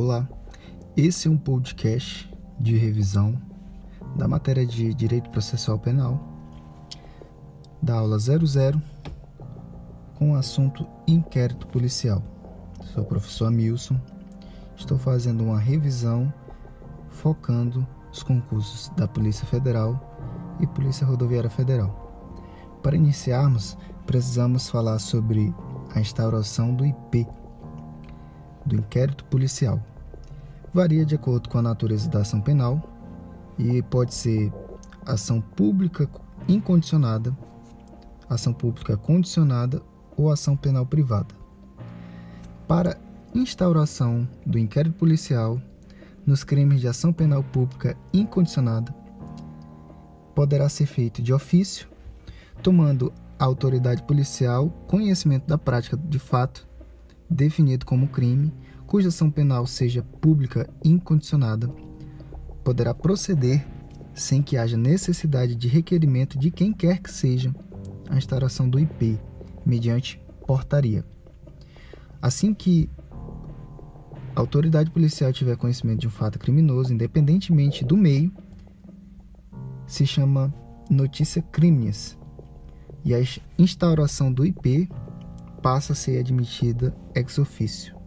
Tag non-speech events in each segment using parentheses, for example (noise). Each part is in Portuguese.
Olá, esse é um podcast de revisão da matéria de Direito Processual Penal, da aula 00, com o assunto Inquérito Policial. Sou o professor Amilson, estou fazendo uma revisão focando os concursos da Polícia Federal e Polícia Rodoviária Federal. Para iniciarmos, precisamos falar sobre a instauração do IP do inquérito policial. Varia de acordo com a natureza da ação penal e pode ser ação pública incondicionada, ação pública condicionada ou ação penal privada. Para instauração do inquérito policial nos crimes de ação penal pública incondicionada, poderá ser feito de ofício, tomando a autoridade policial conhecimento da prática de fato definido como crime, cuja ação penal seja pública incondicionada, poderá proceder sem que haja necessidade de requerimento de quem quer que seja a instauração do IP, mediante portaria. Assim que a autoridade policial tiver conhecimento de um fato criminoso, independentemente do meio, se chama notícia crimes. E a instauração do IP passa a ser admitida ex officio.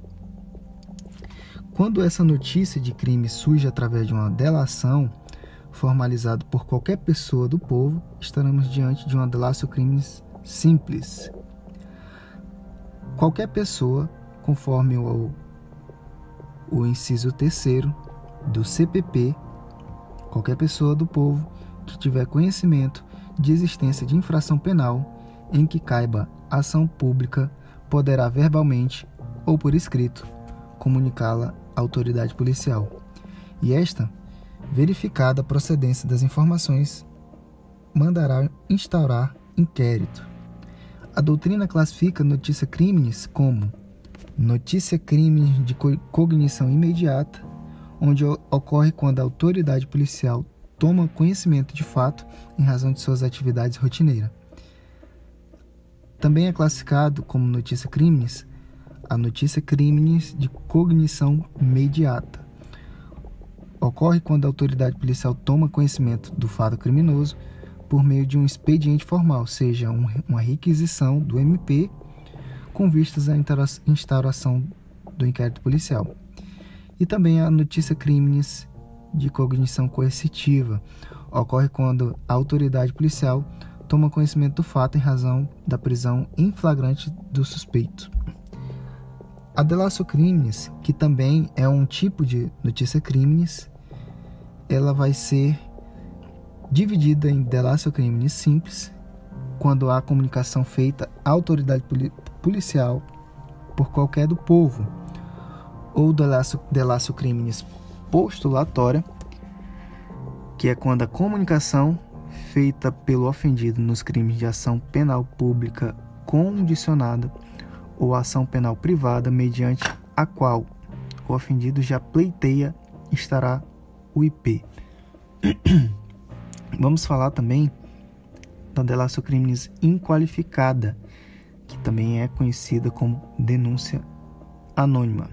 Quando essa notícia de crime surge através de uma delação formalizada por qualquer pessoa do povo, estaremos diante de uma delatio crimes simples. Qualquer pessoa, conforme o, o inciso terceiro do CPP, qualquer pessoa do povo que tiver conhecimento de existência de infração penal em que caiba ação pública poderá verbalmente ou por escrito comunicá-la autoridade policial. E esta, verificada a procedência das informações, mandará instaurar inquérito. A doutrina classifica notícia crimes como notícia crime de cognição imediata, onde ocorre quando a autoridade policial toma conhecimento de fato em razão de suas atividades rotineiras. Também é classificado como notícia crimes a notícia crimes de cognição imediata. Ocorre quando a autoridade policial toma conhecimento do fato criminoso por meio de um expediente formal, seja uma requisição do MP com vistas à instauração do inquérito policial. E também a notícia crimes de cognição coercitiva. Ocorre quando a autoridade policial toma conhecimento do fato em razão da prisão em flagrante do suspeito. A delatio crimes, que também é um tipo de notícia crimes, ela vai ser dividida em delatio crimes simples, quando há comunicação feita à autoridade policial por qualquer do povo, ou delatio, delatio crimes postulatória, que é quando a comunicação feita pelo ofendido nos crimes de ação penal pública condicionada ou ação penal privada mediante a qual o ofendido já pleiteia estará o IP. (clears throat) Vamos falar também da delação crimes inqualificada, que também é conhecida como denúncia anônima.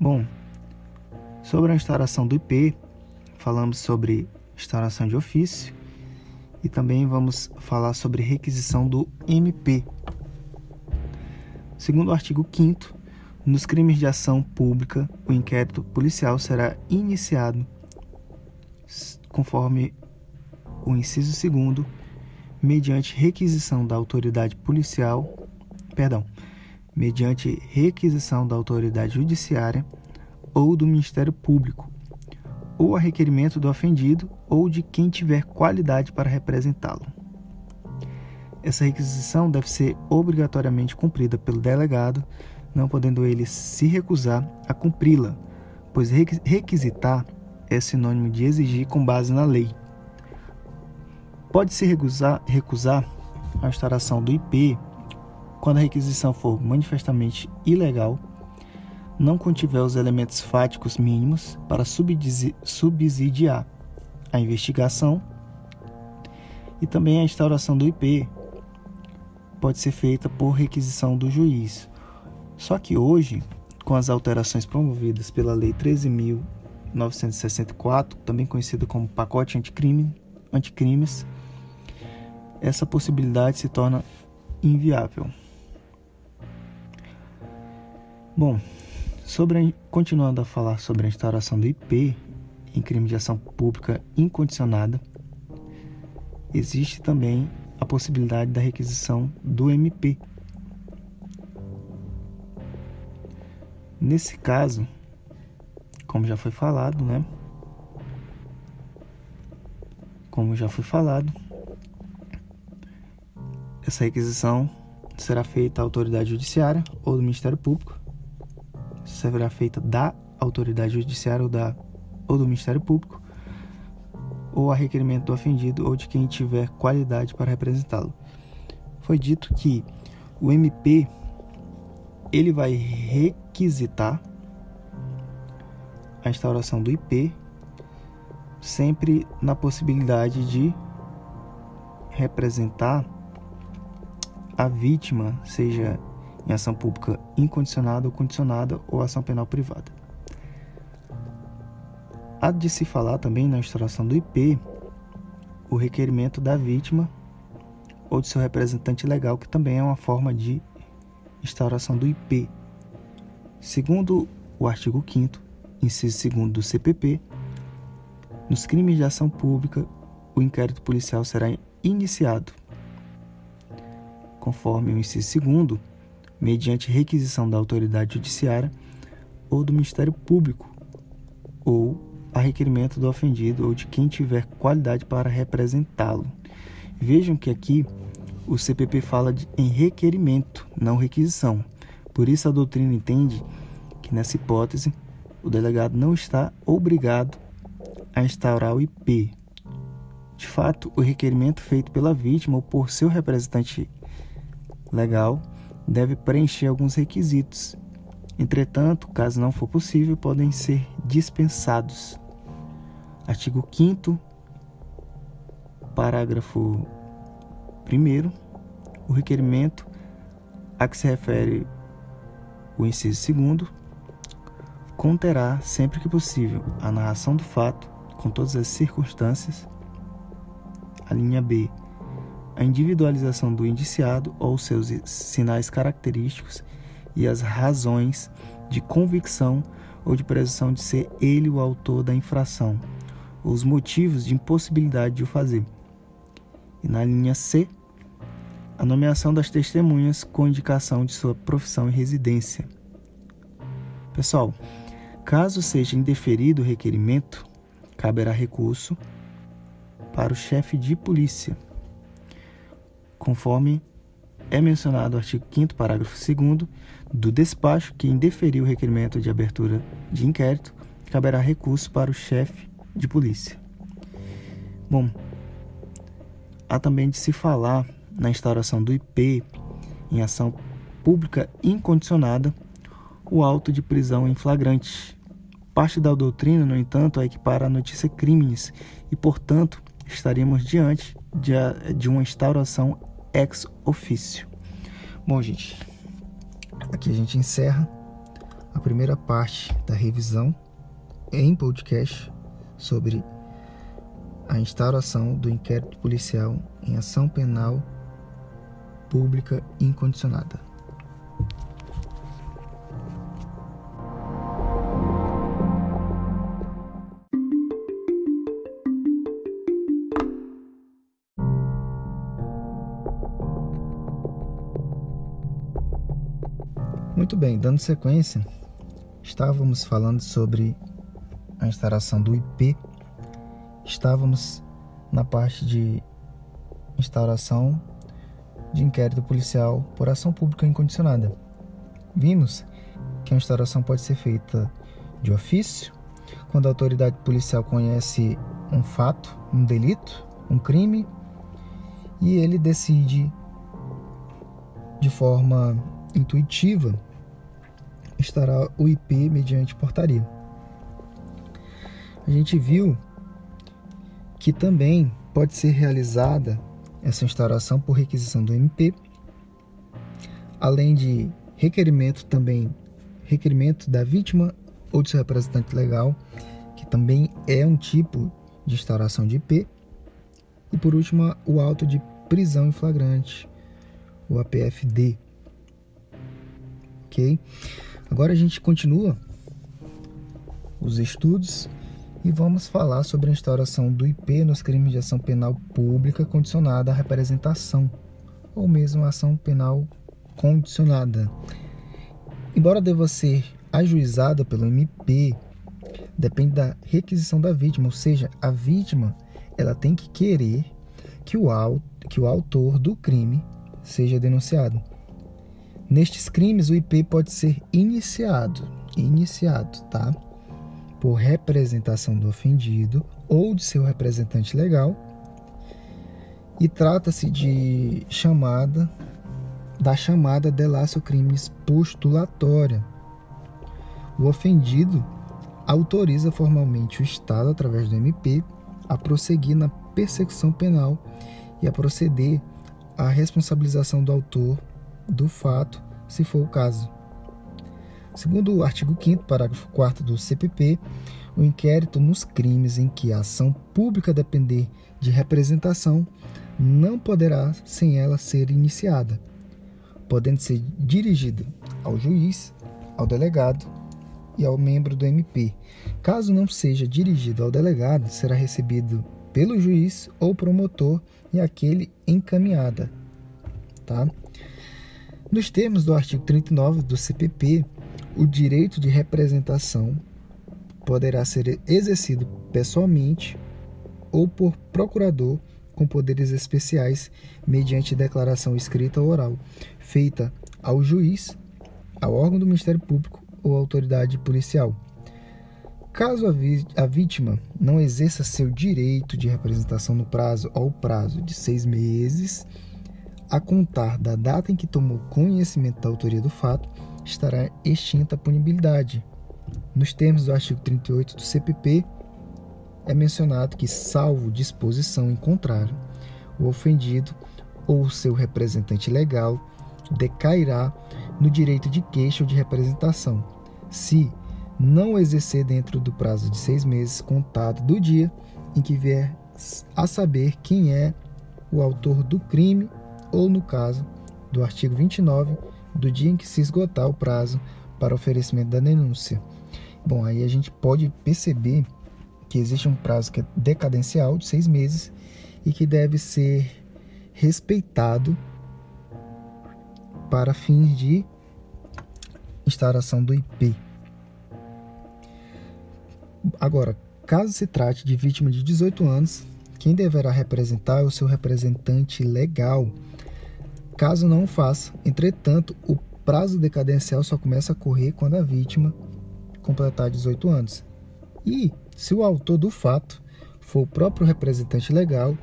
Bom, sobre a instauração do IP, falamos sobre instauração de ofício e também vamos falar sobre requisição do MP. Segundo o artigo 5 nos crimes de ação pública, o inquérito policial será iniciado conforme o inciso 2 mediante requisição da autoridade policial, perdão, mediante requisição da autoridade judiciária ou do Ministério Público ou a requerimento do ofendido ou de quem tiver qualidade para representá-lo. Essa requisição deve ser obrigatoriamente cumprida pelo delegado, não podendo ele se recusar a cumpri-la, pois requisitar é sinônimo de exigir com base na lei. Pode-se recusar, recusar a instauração do IP quando a requisição for manifestamente ilegal não contiver os elementos fáticos mínimos para subsidiar a investigação e também a instauração do IP pode ser feita por requisição do juiz. Só que hoje, com as alterações promovidas pela Lei 13.964, também conhecida como pacote anticrime, anticrimes, essa possibilidade se torna inviável. Bom, sobre continuando a falar sobre a instauração do IP em crime de ação pública incondicionada, existe também a possibilidade da requisição do MP. Nesse caso, como já foi falado, né? Como já foi falado, essa requisição será feita à autoridade judiciária ou do Ministério Público. Será feita da autoridade judiciária ou, da, ou do Ministério Público, ou a requerimento do ofendido ou de quem tiver qualidade para representá-lo. Foi dito que o MP ele vai requisitar a instauração do IP sempre na possibilidade de representar a vítima, seja em ação pública incondicionada ou condicionada ou ação penal privada. Há de se falar também na instauração do IP o requerimento da vítima ou de seu representante legal, que também é uma forma de instauração do IP. Segundo o artigo 5 inciso 2 do CPP, nos crimes de ação pública, o inquérito policial será iniciado conforme o inciso 2 mediante requisição da autoridade judiciária ou do Ministério Público, ou a requerimento do ofendido ou de quem tiver qualidade para representá-lo. Vejam que aqui o CPP fala de, em requerimento, não requisição. Por isso a doutrina entende que nessa hipótese o delegado não está obrigado a instaurar o IP. De fato, o requerimento feito pela vítima ou por seu representante legal deve preencher alguns requisitos. Entretanto, caso não for possível, podem ser dispensados. Artigo 5 parágrafo 1 o requerimento a que se refere o inciso 2 conterá, sempre que possível, a narração do fato com todas as circunstâncias. A linha B a individualização do indiciado ou seus sinais característicos e as razões de convicção ou de presunção de ser ele o autor da infração, os motivos de impossibilidade de o fazer. E na linha C, a nomeação das testemunhas com indicação de sua profissão e residência. Pessoal, caso seja indeferido o requerimento, caberá recurso para o chefe de polícia conforme é mencionado no artigo 5 parágrafo 2 do despacho que indeferiu o requerimento de abertura de inquérito, caberá recurso para o chefe de polícia. Bom, há também de se falar na instauração do IP em ação pública incondicionada o auto de prisão em flagrante. Parte da doutrina, no entanto, é equipara a notícia crimes e, portanto, estaríamos diante de, de uma instauração ex officio. Bom, gente, aqui a gente encerra a primeira parte da revisão em podcast sobre a instauração do inquérito policial em ação penal pública incondicionada. Muito bem, dando sequência, estávamos falando sobre a instalação do IP, estávamos na parte de instauração de inquérito policial por ação pública incondicionada. Vimos que a instauração pode ser feita de ofício, quando a autoridade policial conhece um fato, um delito, um crime, e ele decide de forma intuitiva estará o IP mediante portaria. A gente viu que também pode ser realizada essa instauração por requisição do MP, além de requerimento também requerimento da vítima ou de seu representante legal, que também é um tipo de instauração de IP. E por último, o auto de prisão em flagrante, o APFD. Ok? Agora a gente continua os estudos e vamos falar sobre a instauração do IP nos crimes de ação penal pública condicionada à representação, ou mesmo ação penal condicionada. Embora deva ser ajuizada pelo MP, depende da requisição da vítima, ou seja, a vítima ela tem que querer que o, que o autor do crime seja denunciado. Nestes crimes, o IP pode ser iniciado, iniciado, tá? Por representação do ofendido ou de seu representante legal. E trata-se de chamada da chamada delácio crimes postulatória. O ofendido autoriza formalmente o Estado, através do MP, a prosseguir na persecução penal e a proceder à responsabilização do autor do fato, se for o caso. Segundo o artigo 5 parágrafo 4 do CPP, o inquérito nos crimes em que a ação pública depender de representação não poderá sem ela ser iniciada, podendo ser dirigido ao juiz, ao delegado e ao membro do MP. Caso não seja dirigido ao delegado, será recebido pelo juiz ou promotor e aquele encaminhada, tá? Nos termos do artigo 39 do CPP, o direito de representação poderá ser exercido pessoalmente ou por procurador com poderes especiais mediante declaração escrita ou oral, feita ao juiz, ao órgão do Ministério Público ou autoridade policial. Caso a, vítima não exerça seu direito de representação no prazo ou prazo de seis meses, a contar da data em que tomou conhecimento da autoria do fato, estará extinta a punibilidade. Nos termos do artigo 38 do CPP, é mencionado que, salvo disposição em contrário, o ofendido ou seu representante legal decairá no direito de queixa ou de representação, se não exercer dentro do prazo de seis meses contado do dia em que vier a saber quem é o autor do crime ou, no caso do artigo 29, do dia em que se esgotar o prazo para oferecimento da denúncia. Bom, aí a gente pode perceber que existe um prazo que é decadencial de seis meses e que deve ser respeitado para fins de instauração do IP. Agora, caso se trate de vítima de 18 anos, quem deverá representar é o seu representante legal Caso não o faça, entretanto, o prazo decadencial só começa a correr quando a vítima completar 18 anos. E, se o autor do fato for o próprio representante legal,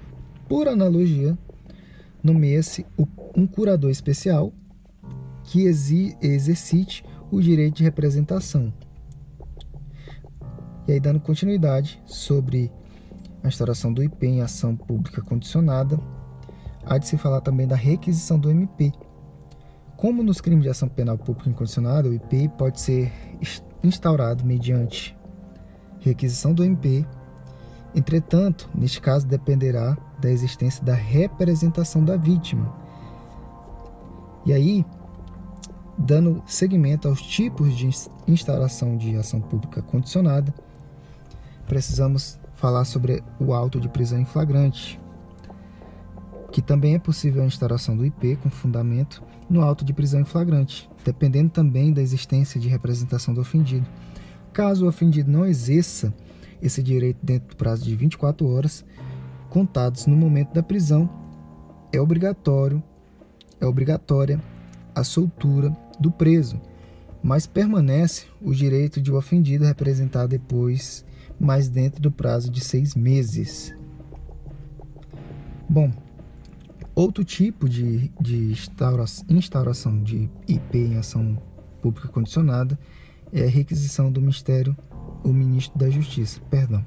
por analogia, nomeia-se um curador especial que exercite o direito de representação. E aí, dando continuidade sobre a instauração do IP em ação pública condicionada, há de se falar também da requisição do MP. Como nos crimes de ação penal pública incondicionada, o IP pode ser instaurado mediante requisição do MP. Entretanto, neste caso dependerá da existência da representação da vítima. E aí, dando seguimento aos tipos de instauração de ação pública condicionada, precisamos falar sobre o auto de prisão em flagrante, que também é possível a instauração do IP com fundamento no auto de prisão em flagrante, dependendo também da existência de representação do ofendido. Caso o ofendido não exerça esse direito dentro do prazo de 24 horas, contados no momento da prisão, é obrigatório, é obrigatória a soltura do preso, mas permanece o direito de o ofendido representar depois, mas dentro do prazo de seis meses. Bom, Outro tipo de, de instauração de IP em ação pública condicionada é a requisição do Ministério, o Ministro da Justiça, perdão.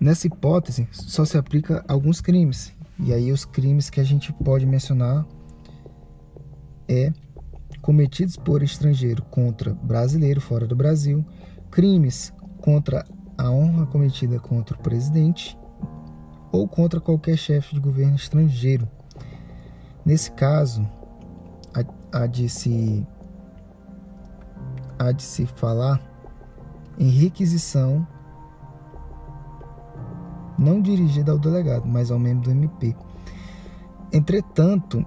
Nessa hipótese, só se aplica alguns crimes. E aí os crimes que a gente pode mencionar é cometidos por estrangeiro contra brasileiro fora do Brasil, crimes contra a honra cometida contra o presidente ou contra qualquer chefe de governo estrangeiro. Nesse caso, há de se, há de se falar em requisição não dirigida ao delegado, mas ao membro do MP. Entretanto,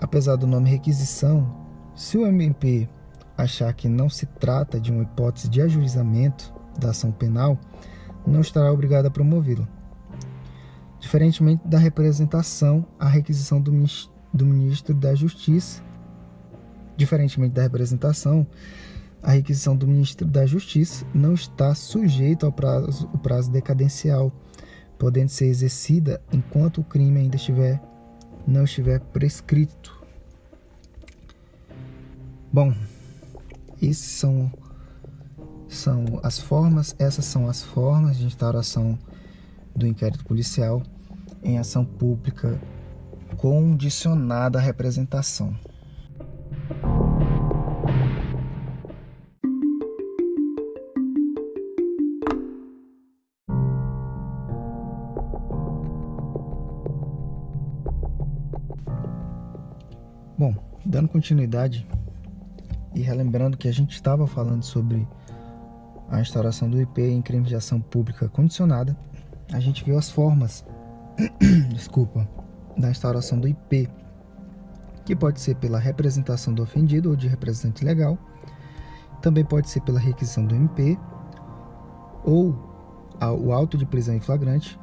apesar do nome requisição, se o MP achar que não se trata de uma hipótese de ajuizamento da ação penal, não estará obrigado a promovê-la. Diferentemente da representação, a requisição do, do ministro da Justiça, diferentemente da representação, a requisição do ministro da Justiça não está sujeita ao prazo, o prazo decadencial, podendo ser exercida enquanto o crime ainda estiver não estiver prescrito. Bom, esses são são as formas, essas são as formas de instauração do inquérito policial em ação pública condicionada à representação. Bom, dando continuidade e relembrando que a gente estava falando sobre a instauração do IP em crime de ação pública condicionada, a gente viu as formas, (clears throat) desculpa, da instauração do IP, que pode ser pela representação do ofendido ou de representante legal, também pode ser pela requisição do MP ou o auto de prisão em flagrante,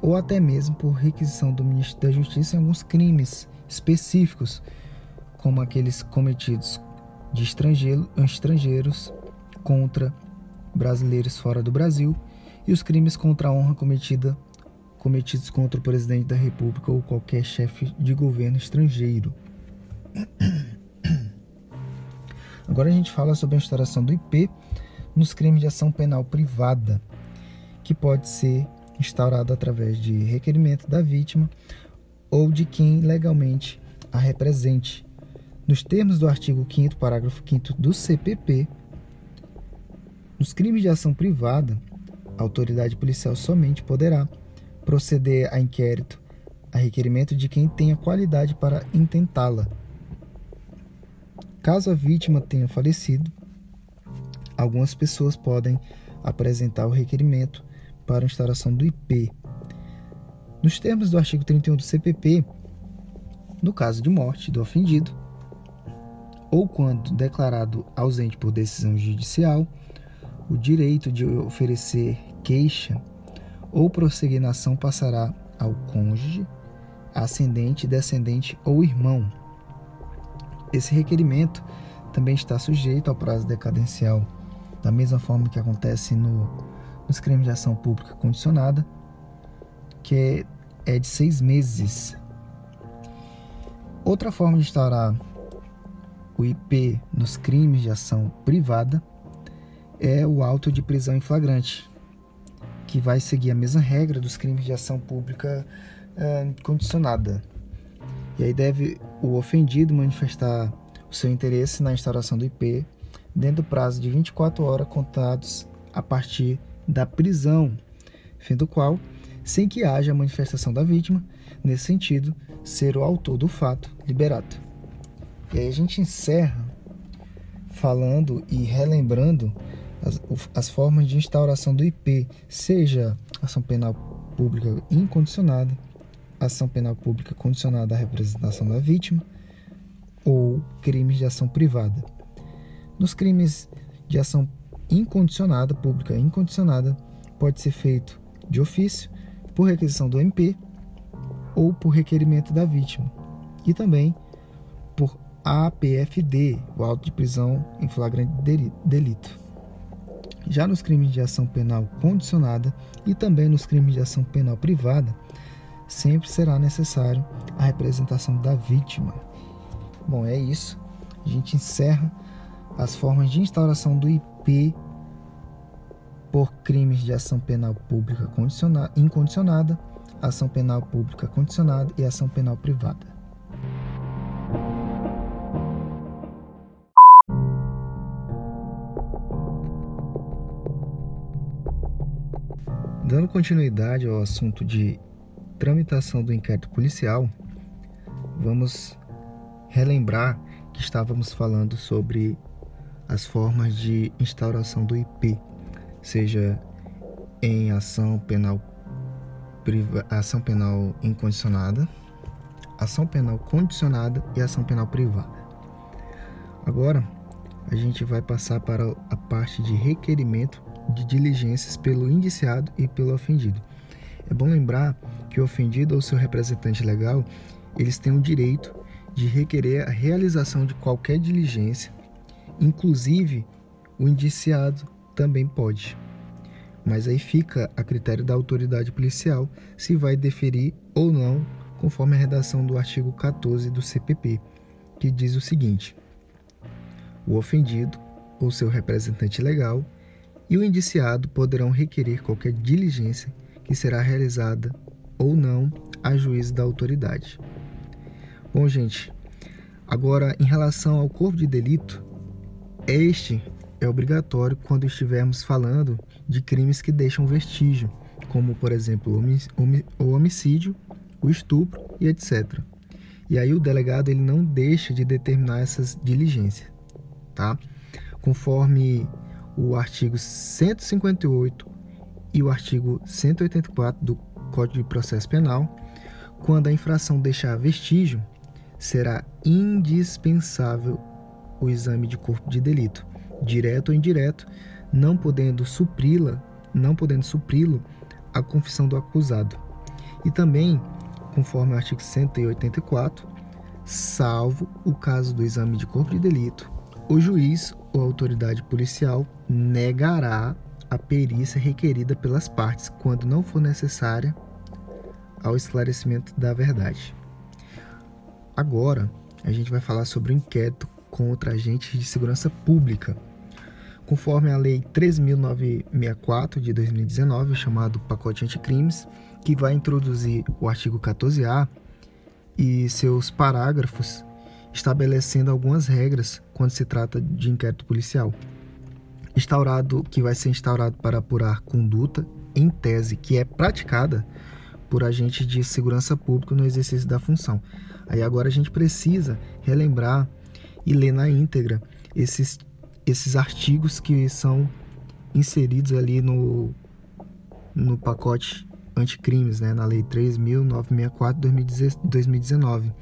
ou até mesmo por requisição do Ministro da Justiça em alguns crimes específicos, como aqueles cometidos de estrangeiro, estrangeiros contra brasileiros fora do Brasil e os crimes contra a honra cometida, cometidos contra o presidente da República ou qualquer chefe de governo estrangeiro. Agora a gente fala sobre a instauração do IP nos crimes de ação penal privada, que pode ser instaurado através de requerimento da vítima ou de quem legalmente a represente. Nos termos do artigo 5 parágrafo 5 do CPP, nos crimes de ação privada, a autoridade policial somente poderá proceder a inquérito a requerimento de quem tenha qualidade para intentá-la. Caso a vítima tenha falecido, algumas pessoas podem apresentar o requerimento para a instauração do IP. Nos termos do artigo 31 do CPP, no caso de morte do ofendido, ou quando declarado ausente por decisão judicial, o direito de oferecer queixa ou prosseguir na ação passará ao cônjuge, ascendente, descendente ou irmão. Esse requerimento também está sujeito ao prazo decadencial, da mesma forma que acontece no, nos crimes de ação pública condicionada, que é, de seis meses. Outra forma de instaurar o IP nos crimes de ação privada é o auto de prisão em flagrante, que vai seguir a mesma regra dos crimes de ação pública é, condicionada. E aí deve o ofendido manifestar o seu interesse na instauração do IP dentro do prazo de 24 horas contados a partir da prisão, fim do qual, sem que haja manifestação da vítima, nesse sentido, ser o autor do fato liberado. E aí a gente encerra falando e relembrando as, as formas de instauração do IP, seja ação penal pública incondicionada, ação penal pública condicionada à representação da vítima ou crimes de ação privada. Nos crimes de ação incondicionada, pública incondicionada, pode ser feito de ofício, por requisição do MP ou por requerimento da vítima, e também por APFD, o auto de prisão em flagrante delito. Já nos crimes de ação penal condicionada e também nos crimes de ação penal privada, sempre será necessário a representação da vítima. Bom, é isso. A gente encerra as formas de instauração do IP por crimes de ação penal pública incondicionada, ação penal pública condicionada e ação penal privada. Dando continuidade ao assunto de tramitação do inquérito policial, vamos relembrar que estávamos falando sobre as formas de instauração do IP, seja em ação penal ação penal incondicionada, ação penal condicionada e ação penal privada. Agora, a gente vai passar para a parte de requerimento de diligências pelo indiciado e pelo ofendido. É bom lembrar que o ofendido ou seu representante legal, eles têm o direito de requerer a realização de qualquer diligência, inclusive o indiciado também pode. Mas aí fica a critério da autoridade policial se vai deferir ou não, conforme a redação do artigo 14 do CPP, que diz o seguinte: o ofendido ou seu representante legal e o indiciado poderão requerer qualquer diligência que será realizada ou não a juízo da autoridade. Bom, gente, agora em relação ao corpo de delito, este é obrigatório quando estivermos falando de crimes que deixam vestígio, como por exemplo o homicídio, o estupro e etc. E aí o delegado ele não deixa de determinar essas diligências, tá? Conforme o artigo 158 e o artigo 184 do Código de Processo Penal, quando a infração deixar vestígio, será indispensável o exame de corpo de delito, direto ou indireto, não podendo supri-la, não podendo supri-lo a confissão do acusado. E também, conforme o artigo 184, salvo o caso do exame de corpo de delito, o juiz ou autoridade policial negará a perícia requerida pelas partes quando não for necessária ao esclarecimento da verdade. Agora, a gente vai falar sobre o inquérito contra agentes de segurança pública conforme a Lei 3.964 de 2019, chamado Pacote Anticrimes, que vai introduzir o artigo 14A e seus parágrafos, estabelecendo algumas regras quando se trata de inquérito policial. Instaurado que vai ser instaurado para apurar conduta em tese que é praticada por agentes de segurança pública no exercício da função. Aí agora a gente precisa relembrar e ler na íntegra esses esses artigos que são inseridos ali no, no pacote anticrimes, né, na Lei 3.964 de 2019,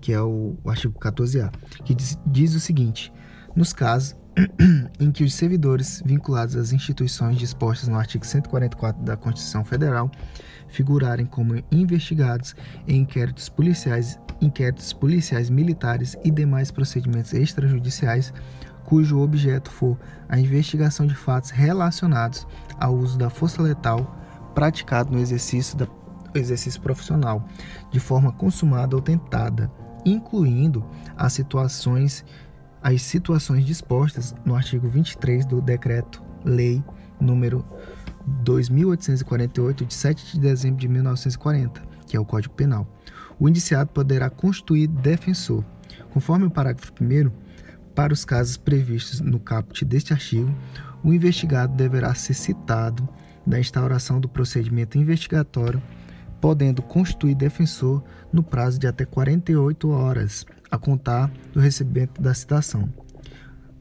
que é o, o artigo 14A, que diz, diz o seguinte: nos casos (clears throat) em que os servidores vinculados às instituições dispostas no artigo 144 da Constituição Federal figurarem como investigados em inquéritos policiais, inquéritos policiais militares e demais procedimentos extrajudiciais cujo objeto for a investigação de fatos relacionados ao uso da força letal praticado no exercício, da, exercício profissional, de forma consumada ou tentada, incluindo as situações, as situações dispostas no artigo 23 do Decreto-Lei número 2848 de 7 de dezembro de 1940, que é o Código Penal. O indiciado poderá constituir defensor. Conforme o parágrafo 1 para os casos previstos no caput deste artigo, o investigado deverá ser citado da instauração do procedimento investigatório, podendo constituir defensor no prazo de até 48 horas a contar do recebimento da citação.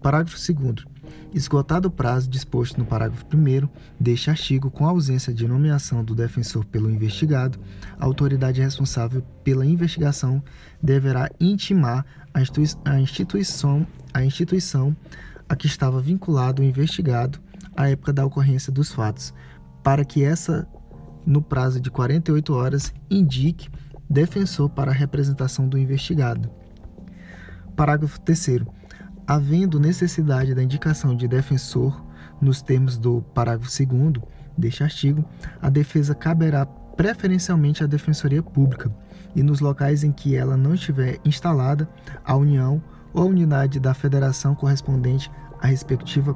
Parágrafo 2. Esgotado o prazo disposto no parágrafo 1 deste artigo, com ausência de nomeação do defensor pelo investigado, a autoridade responsável pela investigação deverá intimar a instituição, a instituição a que estava vinculado o investigado à época da ocorrência dos fatos, para que essa, no prazo de 48 horas, indique defensor para a representação do investigado. Parágrafo 3 havendo necessidade da indicação de defensor nos termos do parágrafo 2 deste artigo, a defesa caberá preferencialmente à Defensoria Pública e nos locais em que ela não estiver instalada, a União ou a unidade da Federação correspondente à respectiva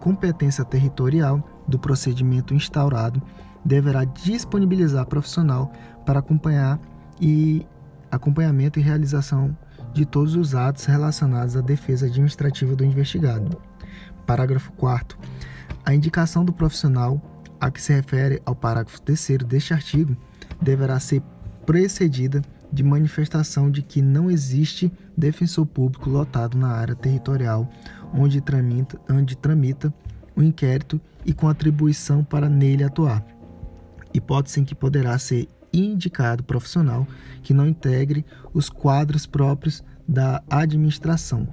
competência territorial do procedimento instaurado deverá disponibilizar profissional para acompanhar e acompanhamento e realização de todos os atos relacionados à defesa administrativa do investigado. Parágrafo 4 A indicação do profissional a que se refere ao parágrafo 3 deste artigo deverá ser precedida de manifestação de que não existe defensor público lotado na área territorial onde tramita, onde tramita o inquérito e com atribuição para nele atuar. Hipótese em que poderá ser indicado profissional que não integre os quadros próprios da administração.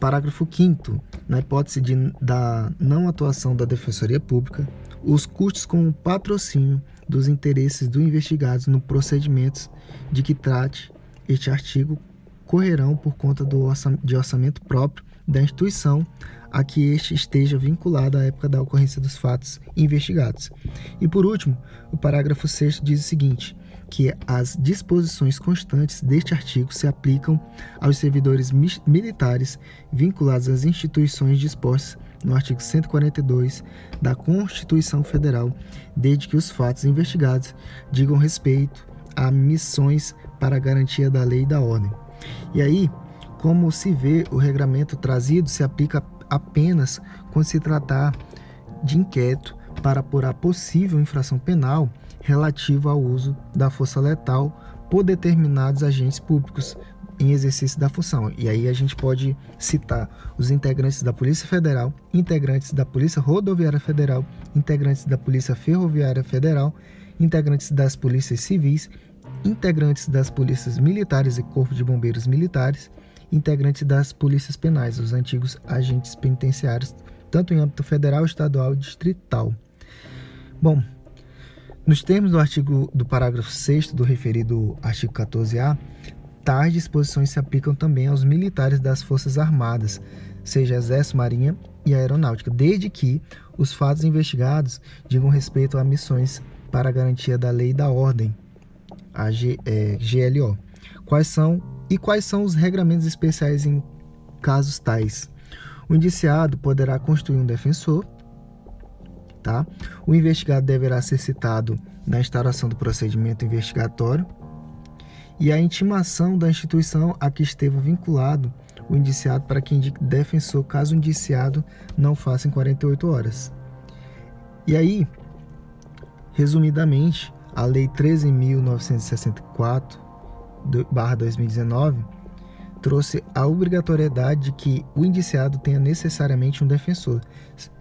Parágrafo 5 Na hipótese de, da não atuação da Defensoria Pública, os custos com o patrocínio dos interesses do investigado no procedimentos de que trate este artigo correrão por conta do de orçamento próprio da instituição a que este esteja vinculado à época da ocorrência dos fatos investigados. E por último, o parágrafo 6 diz o seguinte: que as disposições constantes deste artigo se aplicam aos servidores militares vinculados às instituições dispostas no artigo 142 da Constituição Federal, desde que os fatos investigados digam respeito a missões para a garantia da lei e da ordem. E aí, como se vê, o regramento trazido se aplica apenas quando se tratar de inquérito para apurar possível infração penal relativa ao uso da força letal por determinados agentes públicos em exercício da função. E aí a gente pode citar os integrantes da Polícia Federal, integrantes da Polícia Rodoviária Federal, integrantes da Polícia Ferroviária Federal, integrantes das polícias civis, integrantes das polícias militares e Corpo de Bombeiros Militares, integrantes das polícias penais, os antigos agentes penitenciários, tanto em âmbito federal, estadual e distrital. Bom, nos termos do artigo do parágrafo 6 do referido artigo 14A, tais disposições se aplicam também aos militares das Forças Armadas, seja Exército, Marinha e Aeronáutica, desde que os fatos investigados digam respeito a missões para garantia da lei e da ordem, a G, é, GLO. Quais são e quais são os regramentos especiais em casos tais? O indiciado poderá constituir um defensor, tá? O investigado deverá ser citado na instauração do procedimento investigatório e a intimação da instituição a que esteve vinculado o indiciado para que indique defensor caso o indiciado não faça em 48 horas. E aí, resumidamente, a Lei 13.964 2019 trouxe a obrigatoriedade de que o indiciado tenha necessariamente um defensor,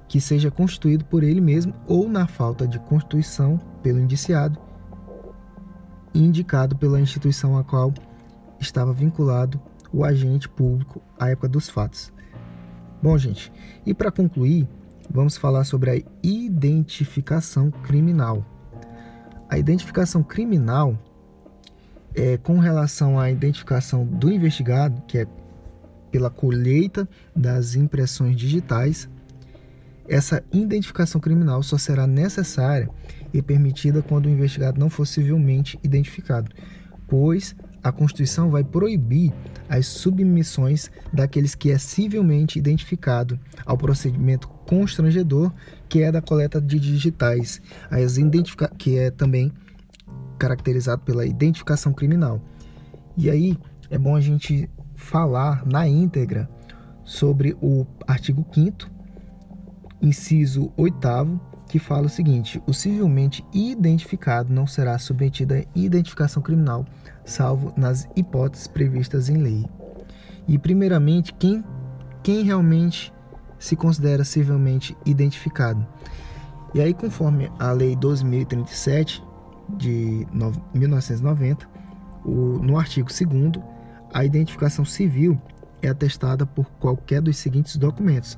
que seja constituído por ele mesmo ou, na falta de constituição pelo indiciado, indicado pela instituição a qual estava vinculado o agente público à época dos fatos. Bom, gente, e para concluir, vamos falar sobre a identificação criminal. A identificação criminal é, com relação à identificação do investigado, que é pela colheita das impressões digitais, essa identificação criminal só será necessária e permitida quando o investigado não for civilmente identificado, pois a Constituição vai proibir as submissões daqueles que é civilmente identificado ao procedimento constrangedor que é da coleta de digitais, as identifica que é também caracterizado pela identificação criminal. E aí é bom a gente falar na íntegra sobre o artigo 5 inciso 8 que fala o seguinte: o civilmente identificado não será submetido a identificação criminal, salvo nas hipóteses previstas em lei. E primeiramente, quem quem realmente se considera civilmente identificado? E aí, conforme a lei 2037, de 1990, o, no artigo 2 a identificação civil é atestada por qualquer dos seguintes documentos: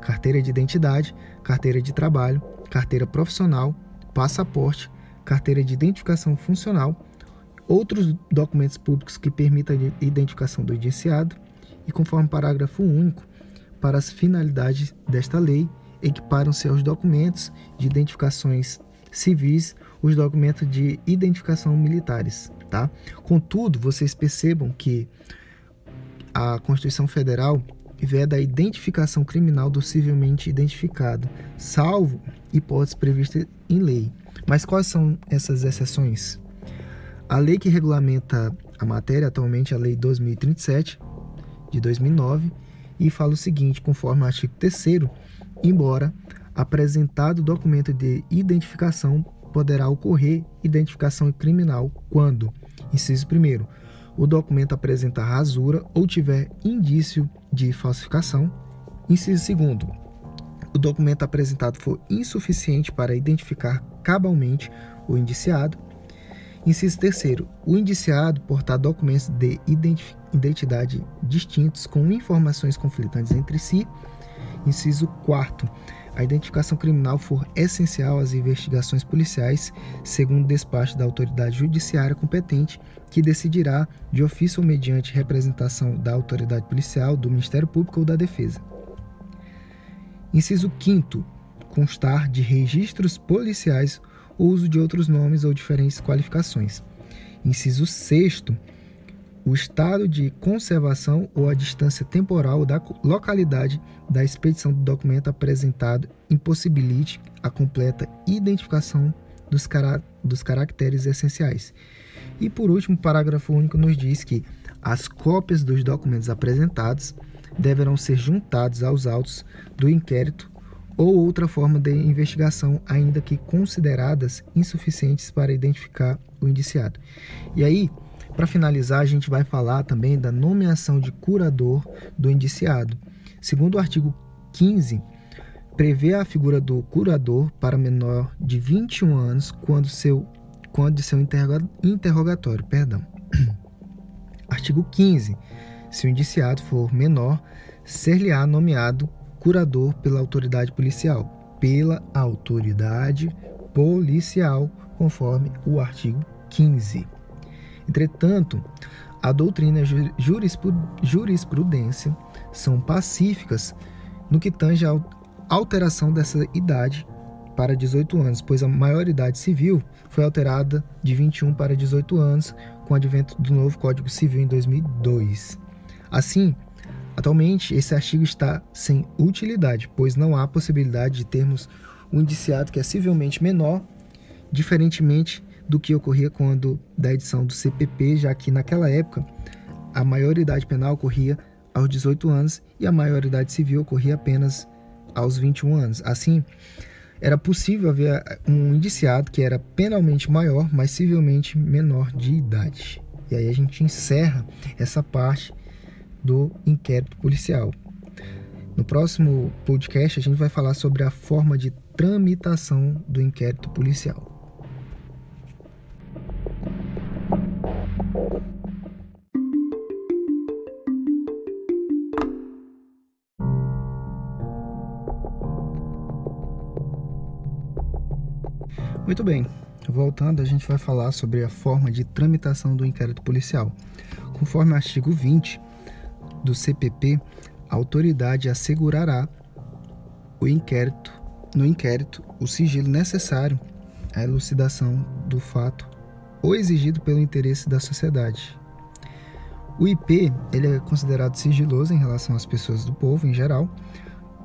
carteira de identidade, carteira de trabalho, carteira profissional, passaporte, carteira de identificação funcional, outros documentos públicos que permitam a identificação do indiciado e, conforme parágrafo único, para as finalidades desta lei, equiparam-se aos documentos de identificações civis os documentos de identificação militares, tá? Contudo, vocês percebam que a Constituição Federal veda a identificação criminal do civilmente identificado, salvo hipóteses previstas em lei. Mas quais são essas exceções? A lei que regulamenta a matéria atualmente é a Lei 2037 de 2009 e fala o seguinte, conforme o artigo 3 embora apresentado documento de identificação, poderá ocorrer identificação criminal quando, inciso 1, o documento apresentar rasura ou tiver indício de falsificação. Inciso 2, o documento apresentado for insuficiente para identificar cabalmente o indiciado. Inciso 3. O indiciado portar documentos de identidade distintos com informações conflitantes entre si. Inciso 4. A identificação criminal for essencial às investigações policiais, segundo despacho da autoridade judiciária competente, que decidirá, de ofício ou mediante representação da autoridade policial, do Ministério Público ou da Defesa. Inciso 5. Constar de registros policiais o uso de outros nomes ou diferentes qualificações. Inciso 6. O estado de conservação ou a distância temporal da localidade da expedição do documento apresentado impossibilite a completa identificação dos, cara dos caracteres essenciais. E por último, o parágrafo único nos diz que as cópias dos documentos apresentados deverão ser juntados aos autos do inquérito ou outra forma de investigação, ainda que consideradas insuficientes para identificar o indiciado. E aí, para finalizar, a gente vai falar também da nomeação de curador do indiciado. Segundo o artigo 15, prevê a figura do curador para menor de 21 anos quando seu quando de seu interrogatório, perdão. (clears throat) Artigo 15 se o indiciado for menor, ser-lhe-á nomeado curador pela autoridade policial, pela autoridade policial, conforme o artigo 15. Entretanto, a doutrina e a jurisprudência são pacíficas no que tange à alteração dessa idade para 18 anos, pois a maioridade civil foi alterada de 21 para 18 anos com o advento do novo Código Civil em 2002. Assim, atualmente esse artigo está sem utilidade, pois não há possibilidade de termos um indiciado que é civilmente menor, diferentemente do que ocorria quando da edição do CPP, já que naquela época a maioridade penal ocorria aos 18 anos e a maioridade civil ocorria apenas aos 21 anos. Assim, era possível haver um indiciado que era penalmente maior, mas civilmente menor de idade. E aí a gente encerra essa parte do inquérito policial. No próximo podcast, a gente vai falar sobre a forma de tramitação do inquérito policial. Muito bem, voltando, a gente vai falar sobre a forma de tramitação do inquérito policial. Conforme o artigo 20, do CPP, a autoridade assegurará o inquérito, no inquérito o sigilo necessário à elucidação do fato ou exigido pelo interesse da sociedade. O IP ele é considerado sigiloso em relação às pessoas do povo em geral,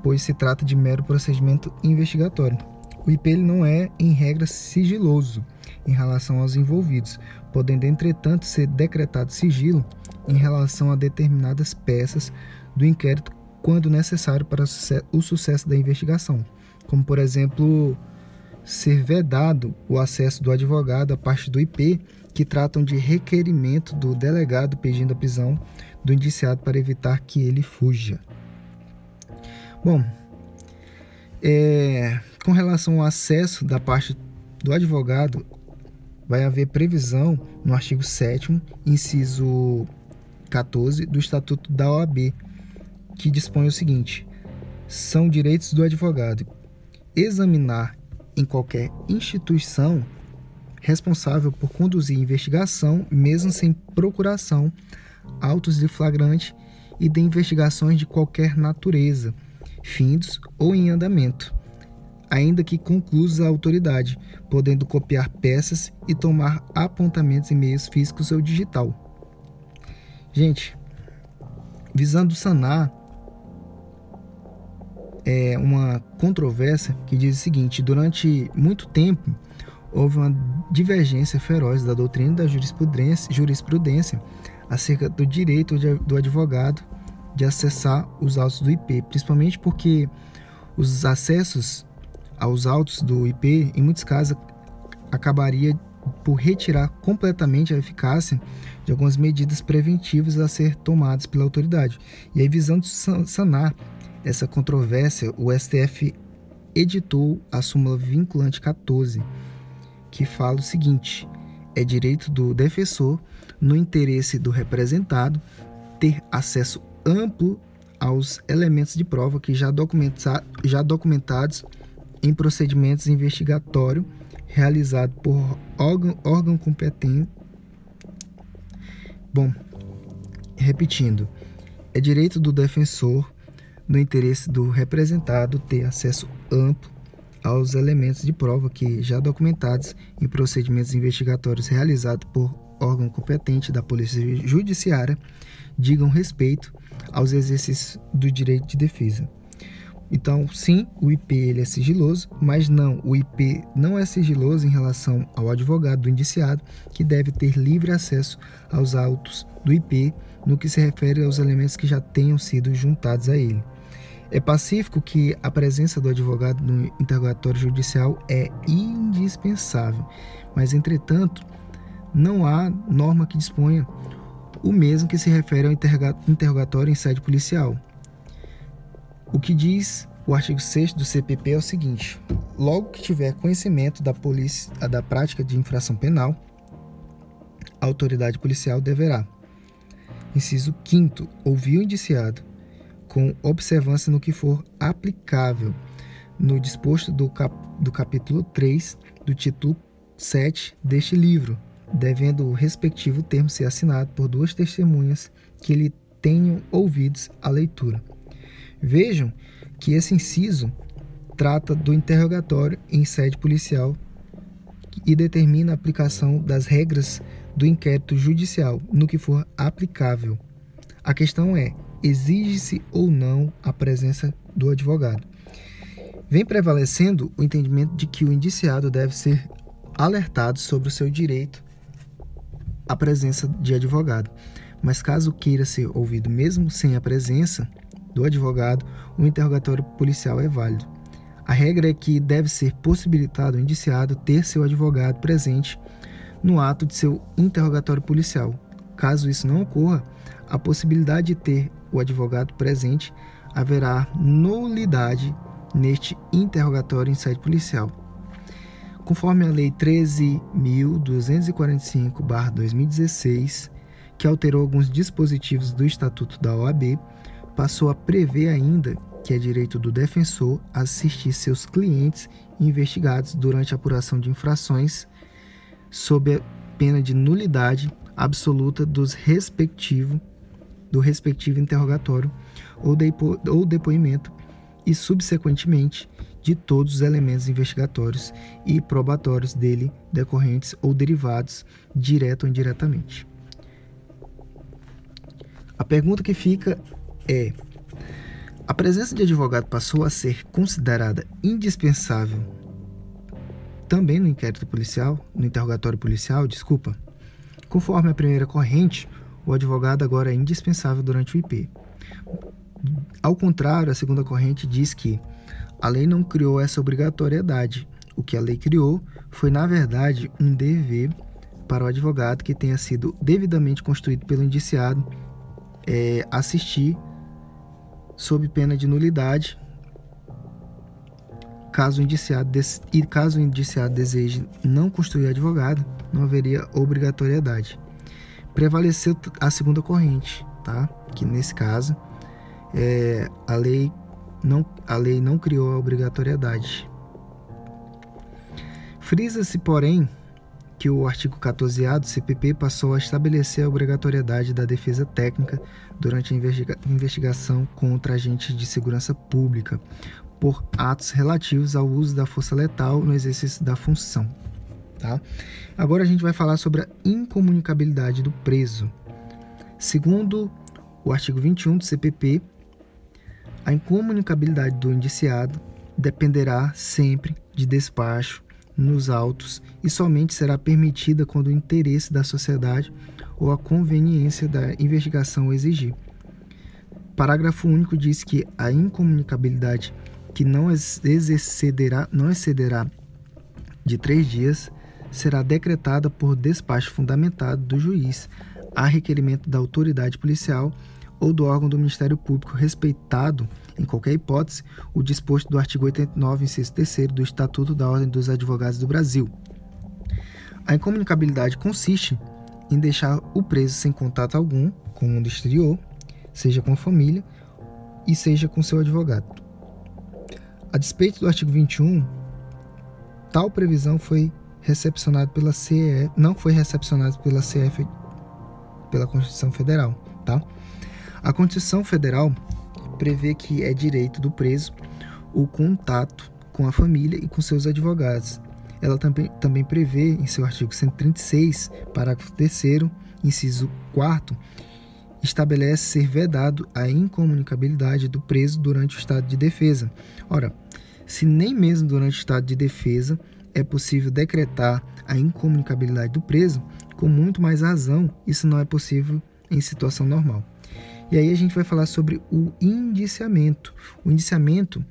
pois se trata de mero procedimento investigatório. O IP ele não é, em regra, sigiloso em relação aos envolvidos, podendo, entretanto, ser decretado sigilo em relação a determinadas peças do inquérito quando necessário para o sucesso da investigação, como por exemplo ser vedado o acesso do advogado à parte do IP que tratam de requerimento do delegado pedindo a prisão do indiciado para evitar que ele fuja. Bom, é, com relação ao acesso da parte do advogado, vai haver previsão no artigo 7, inciso 14 do Estatuto da OAB, que dispõe o seguinte: são direitos do advogado examinar em qualquer instituição responsável por conduzir investigação, mesmo sem procuração, autos de flagrante e de investigações de qualquer natureza, findos ou em andamento, ainda que conclusos a autoridade, podendo copiar peças e tomar apontamentos em meios físicos ou digital. Gente, visando sanar é uma controvérsia que diz o seguinte: durante muito tempo houve uma divergência feroz da doutrina e da jurisprudência, jurisprudência acerca do direito de, do advogado de acessar os autos do IP, principalmente porque os acessos aos autos do IP, em muitos casos, acabaria por retirar completamente a eficácia de algumas medidas preventivas a ser tomadas pela autoridade. E aí, visando sanar essa controvérsia, o STF editou a súmula vinculante 14, que fala o seguinte: é direito do defensor, no interesse do representado, ter acesso amplo aos elementos de prova que já, documenta já documentados em procedimentos investigatórios realizado por órgão, órgão competente. Bom, repetindo, é direito do defensor, no interesse do representado, ter acesso amplo aos elementos de prova que já documentados em procedimentos investigatórios realizados por órgão competente da Polícia Judiciária digam respeito aos exercícios do direito de defesa. Então, sim, o IP ele é sigiloso, mas não, o IP não é sigiloso em relação ao advogado do indiciado, que deve ter livre acesso aos autos do IP no que se refere aos elementos que já tenham sido juntados a ele. É pacífico que a presença do advogado no interrogatório judicial é indispensável, mas, entretanto, não há norma que disponha o mesmo que se refere ao interrogatório em sede policial. O que diz o artigo 6 do CPP é o seguinte: logo que tiver conhecimento da polícia da prática de infração penal, a autoridade policial deverá, inciso 5 ouvir o indiciado com observância no que for aplicável no disposto do, cap, do capítulo 3 do título 7 deste livro, devendo o respectivo termo ser assinado por duas testemunhas que lhe tenham ouvidos a leitura. Vejam que esse inciso trata do interrogatório em sede policial e determina a aplicação das regras do inquérito judicial no que for aplicável. A questão é: exige-se ou não a presença do advogado? Vem prevalecendo o entendimento de que o indiciado deve ser alertado sobre o seu direito à presença de advogado. Mas caso queira ser ouvido mesmo sem a presença do advogado, o interrogatório policial é válido. A regra é que deve ser possibilitado ao indiciado ter seu advogado presente no ato de seu interrogatório policial. Caso isso não ocorra, a possibilidade de ter o advogado presente haverá nulidade neste interrogatório em sede policial. Conforme a Lei 13.245-2016, que alterou alguns dispositivos do Estatuto da OAB, passou a prever ainda que é direito do defensor assistir seus clientes investigados durante a apuração de infrações sob a pena de nulidade absoluta dos respectivo, do respectivo interrogatório ou, depo, ou depoimento e, subsequentemente, de todos os elementos investigatórios e probatórios dele decorrentes ou derivados, direto ou indiretamente. A pergunta que fica é: a presença de advogado passou a ser considerada indispensável também no inquérito policial, no interrogatório policial, desculpa. Conforme a primeira corrente, o advogado agora é indispensável durante o IP. Ao contrário, a segunda corrente diz que a lei não criou essa obrigatoriedade. O que a lei criou foi, na verdade, um dever para o advogado que tenha sido devidamente construído pelo indiciado é, assistir sob pena de nulidade, caso o indiciado e caso o indiciado deseje não construir advogado, não haveria obrigatoriedade. Prevaleceu a segunda corrente, tá? Que nesse caso é, a lei não a lei não criou a obrigatoriedade. Frisa-se, porém, que o artigo 14A do CPP passou a estabelecer a obrigatoriedade da defesa técnica durante a investiga investigação contra agentes de segurança pública por atos relativos ao uso da força letal no exercício da função. Tá? Agora a gente vai falar sobre a incomunicabilidade do preso. Segundo o artigo 21 do CPP, a incomunicabilidade do indiciado dependerá sempre de despacho nos autos e somente será permitida quando o interesse da sociedade ou a conveniência da investigação exigir. Parágrafo único diz que a incomunicabilidade que não excederá, não excederá de três dias, será decretada por despacho fundamentado do juiz, a requerimento da autoridade policial ou do órgão do Ministério Público, respeitado, em qualquer hipótese, o disposto do artigo 89, inciso 3 do Estatuto da Ordem dos Advogados do Brasil. A incomunicabilidade consiste em deixar o preso sem contato algum com o mundo exterior, seja com a família e seja com seu advogado. A despeito do artigo 21, tal previsão foi recepcionada pela CE, não foi recepcionada pela CF, pela Constituição Federal, tá? A Constituição Federal prevê que é direito do preso o contato com a família e com seus advogados. Ela também, também prevê, em seu artigo 136, parágrafo 3, inciso 4, estabelece ser vedado a incomunicabilidade do preso durante o estado de defesa. Ora, se nem mesmo durante o estado de defesa é possível decretar a incomunicabilidade do preso, com muito mais razão, isso não é possível em situação normal. E aí a gente vai falar sobre o indiciamento. O indiciamento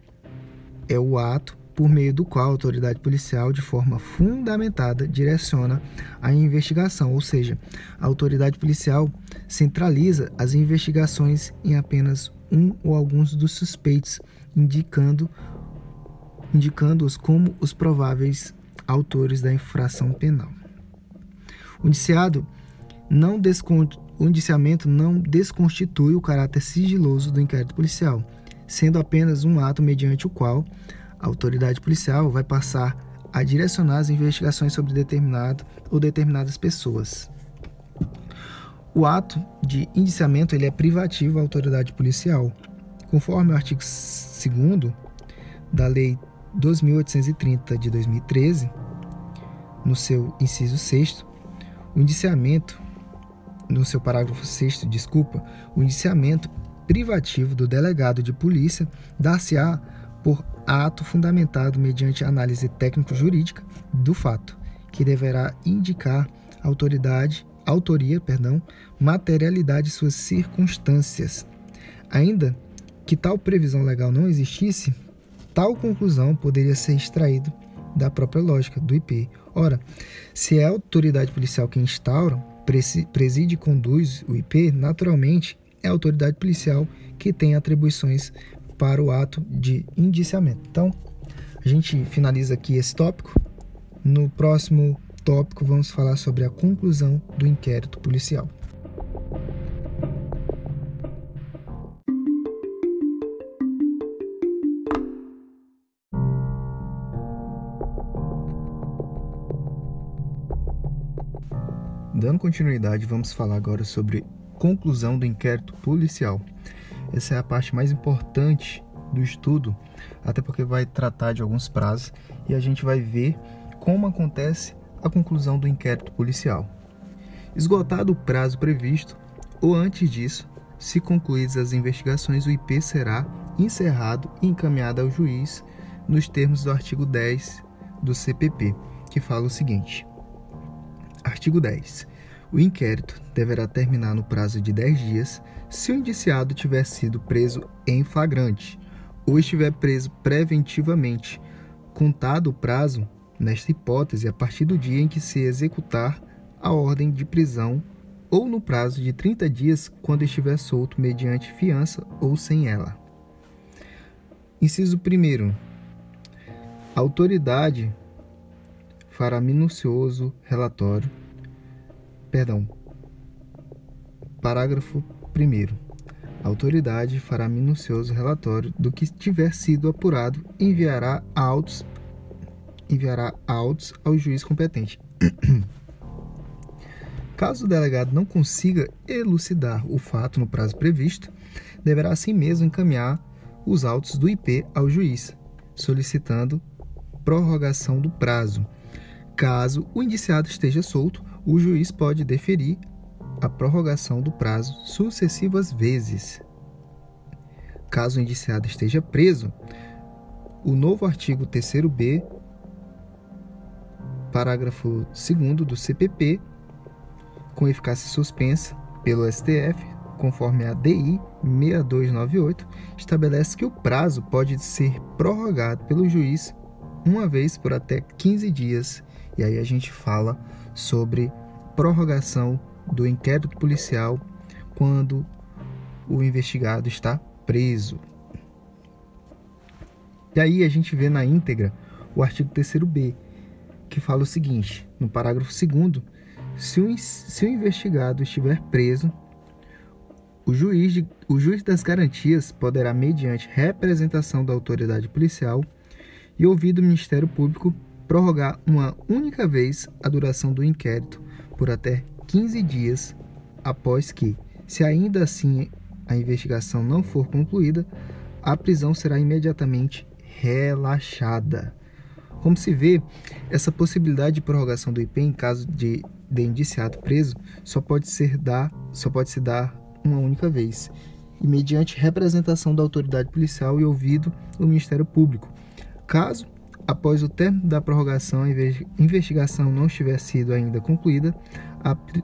é o ato por meio do qual a autoridade policial, de forma fundamentada, direciona a investigação, ou seja, a autoridade policial centraliza as investigações em apenas um ou alguns dos suspeitos, indicando indicando-os como os prováveis autores da infração penal. O indiciado não o indiciamento não desconstitui o caráter sigiloso do inquérito policial, sendo apenas um ato mediante o qual a autoridade policial vai passar a direcionar as investigações sobre determinado ou determinadas pessoas. O ato de indiciamento ele é privativo à autoridade policial. Conforme o artigo 2 da Lei 2830 de 2013, no seu inciso 6 o indiciamento, no seu parágrafo 6 desculpa, o indiciamento privativo do delegado de polícia dar-se-á por ato fundamentado mediante análise técnico-jurídica do fato, que deverá indicar autoridade, autoria, perdão, materialidade e suas circunstâncias. Ainda que tal previsão legal não existisse, Tal conclusão poderia ser extraída da própria lógica do IP. Ora, se é a autoridade policial quem instaura, preside e conduz o IP, naturalmente é a autoridade policial que tem atribuições para o ato de indiciamento. Então, a gente finaliza aqui esse tópico. No próximo tópico, vamos falar sobre a conclusão do inquérito policial. Dando continuidade, vamos falar agora sobre conclusão do inquérito policial. Essa é a parte mais importante do estudo, até porque vai tratar de alguns prazos e a gente vai ver como acontece a conclusão do inquérito policial. Esgotado o prazo previsto, ou antes disso, se concluídas as investigações, o IP será encerrado e encaminhado ao juiz nos termos do artigo 10 do CPP, que fala o seguinte: Artigo 10. O inquérito deverá terminar no prazo de 10 dias se o indiciado tiver sido preso em flagrante ou estiver preso preventivamente, contado o prazo, nesta hipótese, a partir do dia em que se executar a ordem de prisão ou no prazo de 30 dias quando estiver solto mediante fiança ou sem ela. Inciso 1. A autoridade fará minucioso relatório. Perdão. Parágrafo 1. A autoridade fará minucioso relatório do que tiver sido apurado e enviará autos, enviará autos ao juiz competente. (clears throat) Caso o delegado não consiga elucidar o fato no prazo previsto, deverá assim mesmo encaminhar os autos do IP ao juiz, solicitando prorrogação do prazo, Caso o indiciado esteja solto, o juiz pode deferir a prorrogação do prazo sucessivas vezes. Caso o indiciado esteja preso, o novo artigo 3b, parágrafo 2 do CPP, com eficácia suspensa pelo STF, conforme a DI 6298, estabelece que o prazo pode ser prorrogado pelo juiz uma vez por até 15 dias. E aí a gente fala sobre prorrogação do inquérito policial quando o investigado está preso. E aí a gente vê na íntegra o artigo 3b, que fala o seguinte, no parágrafo 2 se o, se o investigado estiver preso, o juiz, de, o juiz das garantias poderá, mediante representação da autoridade policial e ouvido o Ministério Público, prorrogar uma única vez a duração do inquérito por até 15 dias após que, se ainda assim a investigação não for concluída, a prisão será imediatamente relaxada. Como se vê, essa possibilidade de prorrogação do IP em caso de, de indiciado preso só pode ser dar, só pode se dar uma única vez, e mediante representação da autoridade policial e ouvido o Ministério Público. Caso, após o término da prorrogação, a investigação não estiver sido ainda concluída,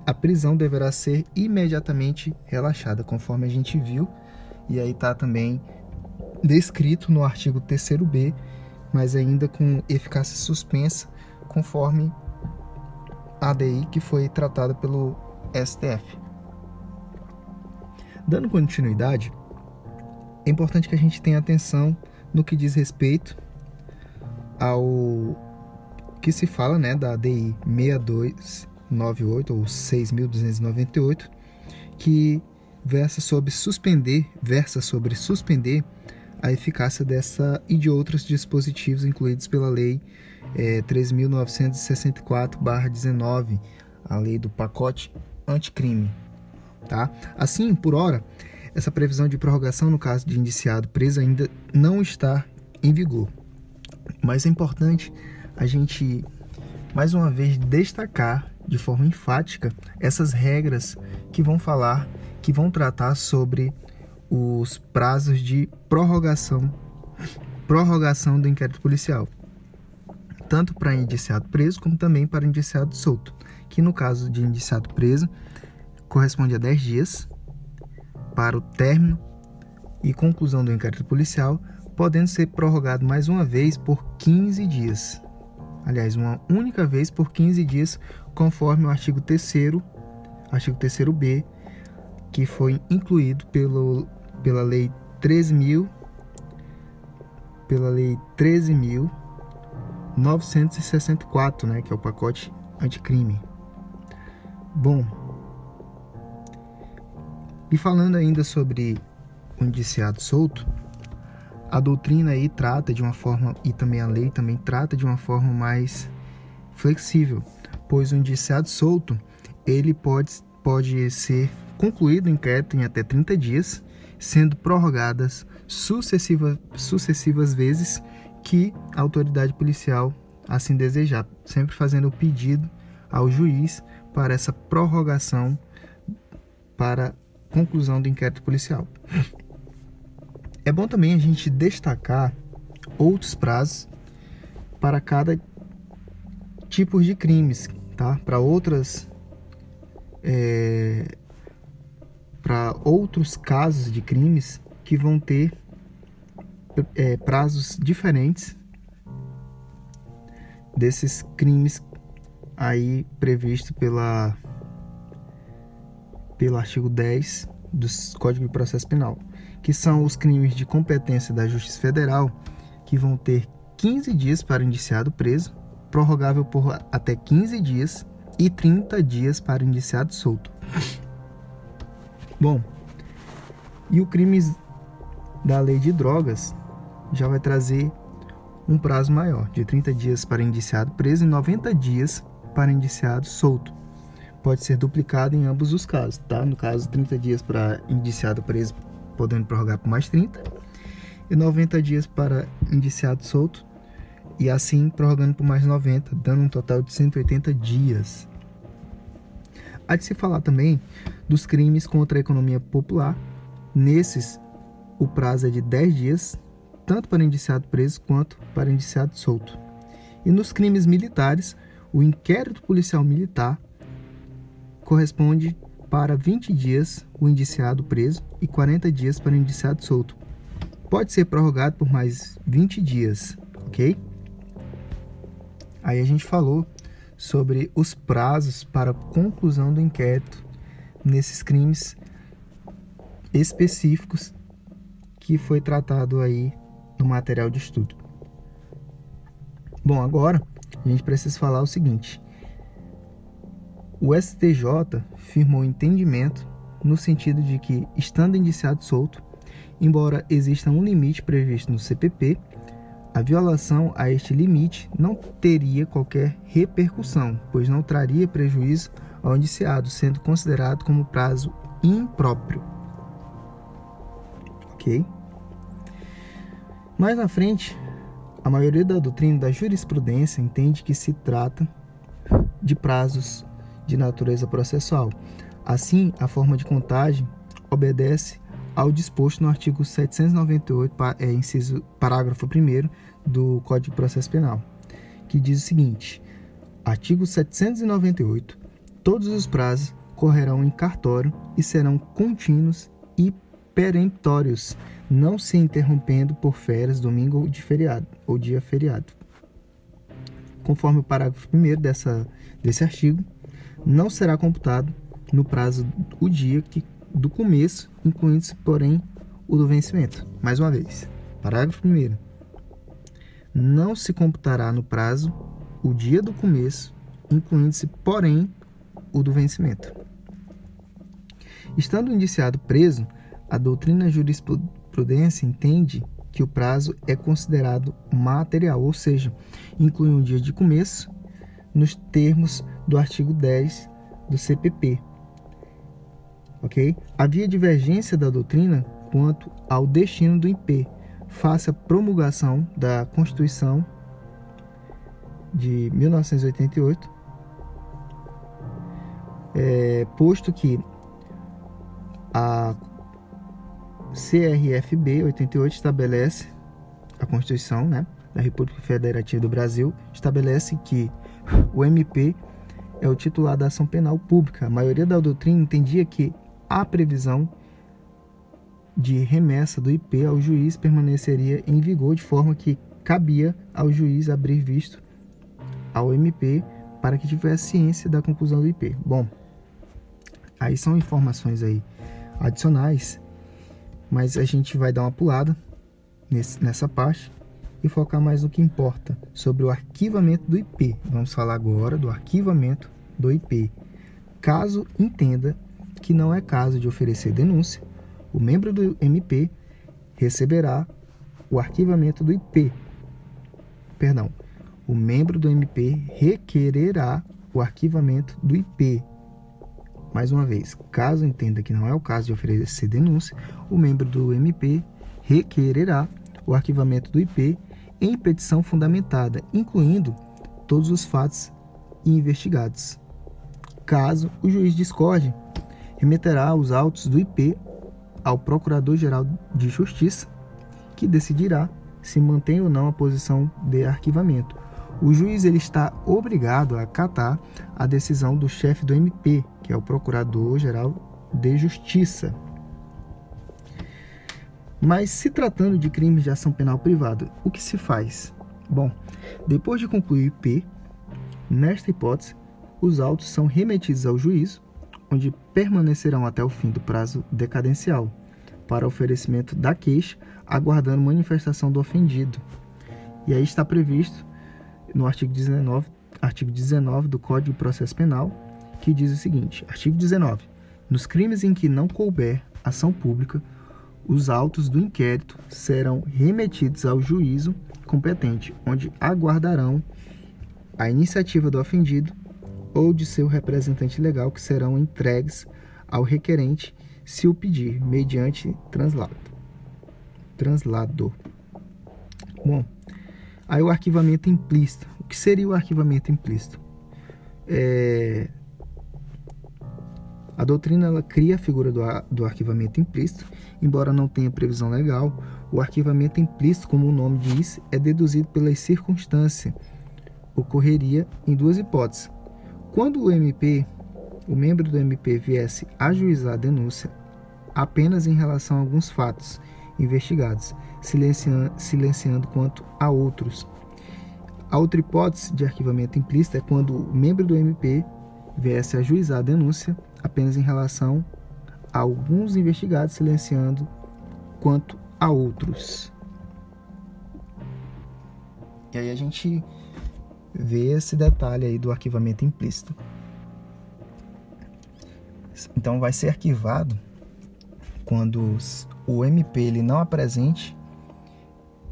a, prisão deverá ser imediatamente relaxada, conforme a gente viu, e aí está também descrito no artigo 3b, mas ainda com eficácia suspensa, conforme a ADI que foi tratada pelo STF. Dando continuidade, é importante que a gente tenha atenção no que diz respeito ao que se fala né, da ADI 6298 ou 6298, que versa sobre suspender, versa sobre suspender a eficácia dessa e de outros dispositivos incluídos pela Lei é, 3.964-19, a lei do pacote anticrime. Tá? Assim, por hora, essa previsão de prorrogação no caso de indiciado preso ainda não está em vigor. Mas é importante a gente, mais uma vez, destacar de forma enfática essas regras que vão falar, que vão tratar sobre os prazos de prorrogação, prorrogação do inquérito policial, tanto para indiciado preso como também para indiciado solto, que no caso de indiciado preso corresponde a 10 dias para o término e conclusão do inquérito policial, podendo ser prorrogado mais uma vez por 15 dias. Aliás, uma única vez por 15 dias, conforme o artigo 3 artigo 3b, que foi incluído pelo, pela lei 13.000 pela lei 13.964, né, que é o pacote anticrime. Bom, e falando ainda sobre o indiciado solto, a doutrina aí trata de uma forma, e também a lei também trata de uma forma mais flexível, pois o indiciado solto, ele pode, pode ser concluído o inquérito em até 30 dias, sendo prorrogadas sucessiva, sucessivas vezes que a autoridade policial assim desejar, sempre fazendo o pedido ao juiz para essa prorrogação para conclusão do inquérito policial. É bom também a gente destacar outros prazos para cada tipo de crimes, tá? Para outras é, para outros casos de crimes que vão ter é, prazos diferentes desses crimes aí previsto pela pelo artigo 10 do Código de Processo Penal, que são os crimes de competência da Justiça Federal, que vão ter 15 dias para indiciado preso, prorrogável por até 15 dias e 30 dias para indiciado solto. Bom, e o crime da lei de drogas já vai trazer um prazo maior, de 30 dias para indiciado preso e 90 dias para indiciado solto pode ser duplicado em ambos os casos, tá? No caso, 30 dias para indiciado preso, podendo prorrogar por mais 30, e 90 dias para indiciado solto, e assim prorrogando por mais 90, dando um total de 180 dias. Há de se falar também dos crimes contra a economia popular. Nesses, o prazo é de 10 dias, tanto para indiciado preso quanto para indiciado solto. E nos crimes militares, o inquérito policial militar corresponde para 20 dias o indiciado preso e 40 dias para o indiciado solto. Pode ser prorrogado por mais 20 dias, ok? Aí a gente falou sobre os prazos para conclusão do inquérito nesses crimes específicos que foi tratado aí no material de estudo. Bom, agora a gente precisa falar o seguinte: o STJ firmou entendimento no sentido de que, estando indiciado solto, embora exista um limite previsto no CPP, a violação a este limite não teria qualquer repercussão, pois não traria prejuízo ao indiciado, sendo considerado como prazo impróprio. Ok? Mais na frente, a maioria da doutrina da jurisprudência entende que se trata de prazos de natureza processual. Assim, a forma de contagem obedece ao disposto no artigo 798, é, inciso, parágrafo 1 do Código de Processo Penal, que diz o seguinte: artigo 798. Todos os prazos correrão em cartório e serão contínuos e peremptórios, não se interrompendo por férias, domingo ou de feriado ou dia feriado. Conforme o parágrafo 1 dessa, desse artigo, não será computado no prazo o dia que, do começo, incluindo-se, porém, o do vencimento. Mais uma vez, parágrafo 1. Não se computará no prazo o dia do começo, incluindo-se, porém, o do vencimento. Estando o indiciado preso, a doutrina jurisprudência entende que o prazo é considerado material, ou seja, inclui um dia de começo nos termos do artigo 10 do CPP. Ok? Havia divergência da doutrina quanto ao destino do IP, face à promulgação da Constituição de 1988, é, posto que a CRFB 88 estabelece a Constituição né, da República Federativa do Brasil estabelece que o MP é o titular da ação penal pública. A maioria da doutrina entendia que a previsão de remessa do IP ao juiz permaneceria em vigor de forma que cabia ao juiz abrir visto ao MP para que tivesse ciência da conclusão do IP. Bom, aí são informações aí adicionais, mas a gente vai dar uma pulada nesse, nessa parte e focar mais no que importa, sobre o arquivamento do IP. Vamos falar agora do arquivamento do IP. Caso entenda que não é caso de oferecer denúncia, o membro do MP receberá o arquivamento do IP. Perdão, o membro do MP requererá o arquivamento do IP. Mais uma vez, caso entenda que não é o caso de oferecer denúncia, o membro do MP requererá o arquivamento do IP em petição fundamentada, incluindo todos os fatos investigados. Caso o juiz discorde, remeterá os autos do IP ao Procurador-Geral de Justiça, que decidirá se mantém ou não a posição de arquivamento. O juiz ele está obrigado a acatar a decisão do chefe do MP, que é o Procurador-Geral de Justiça. Mas se tratando de crimes de ação penal privada, o que se faz? Bom, depois de concluir o IP, nesta hipótese, os autos são remetidos ao juízo, onde permanecerão até o fim do prazo decadencial para oferecimento da queixa, aguardando manifestação do ofendido. E aí está previsto no artigo 19, artigo 19 do Código de Processo Penal, que diz o seguinte: artigo 19. Nos crimes em que não couber ação pública, os autos do inquérito serão remetidos ao juízo competente, onde aguardarão a iniciativa do ofendido ou de seu representante legal, que serão entregues ao requerente se o pedir, mediante translado. Translado. Bom, aí o arquivamento implícito. O que seria o arquivamento implícito? É, a doutrina ela cria a figura do, do arquivamento implícito, embora não tenha previsão legal. O arquivamento implícito, como o nome diz, é deduzido pelas circunstâncias. Ocorreria em duas hipóteses. Quando o MP o membro do MP viesse ajuizar a denúncia apenas em relação a alguns fatos investigados, silenciando, silenciando quanto a outros. A outra hipótese de arquivamento implícito é quando o membro do MP viesse ajuizar a denúncia apenas em relação a alguns investigados, silenciando quanto a outros. E aí a gente vê esse detalhe aí do arquivamento implícito. Então vai ser arquivado quando o MP ele não apresente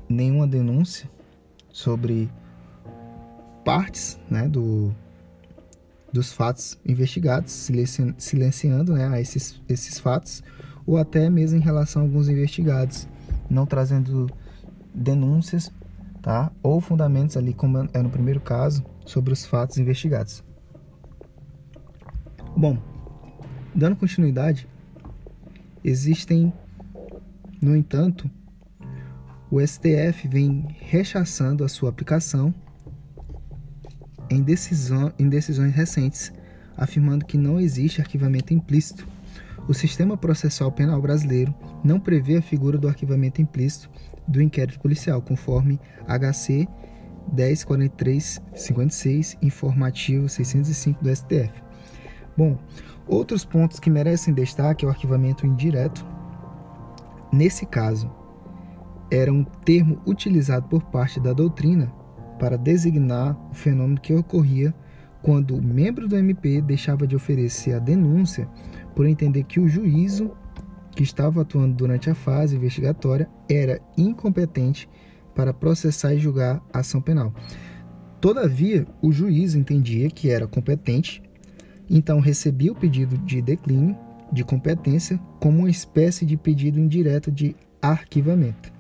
nenhuma denúncia sobre partes né, do, dos fatos investigados, silenciando né, esses, esses fatos, ou até mesmo em relação a alguns investigados, não trazendo denúncias tá, ou fundamentos ali, como é no primeiro caso, sobre os fatos investigados. Bom, dando continuidade, existem, no entanto, o STF vem rechaçando a sua aplicação em, decisão, em decisões recentes, afirmando que não existe arquivamento implícito. O sistema processual penal brasileiro não prevê a figura do arquivamento implícito do inquérito policial, conforme HC 104356, informativo 605 do STF. Bom, outros pontos que merecem destaque é o arquivamento indireto. Nesse caso, era um termo utilizado por parte da doutrina para designar o fenômeno que ocorria quando o membro do MP deixava de oferecer a denúncia por entender que o juízo que estava atuando durante a fase investigatória era incompetente para processar e julgar a ação penal. Todavia, o juiz entendia que era competente, então recebia o pedido de declínio de competência como uma espécie de pedido indireto de arquivamento.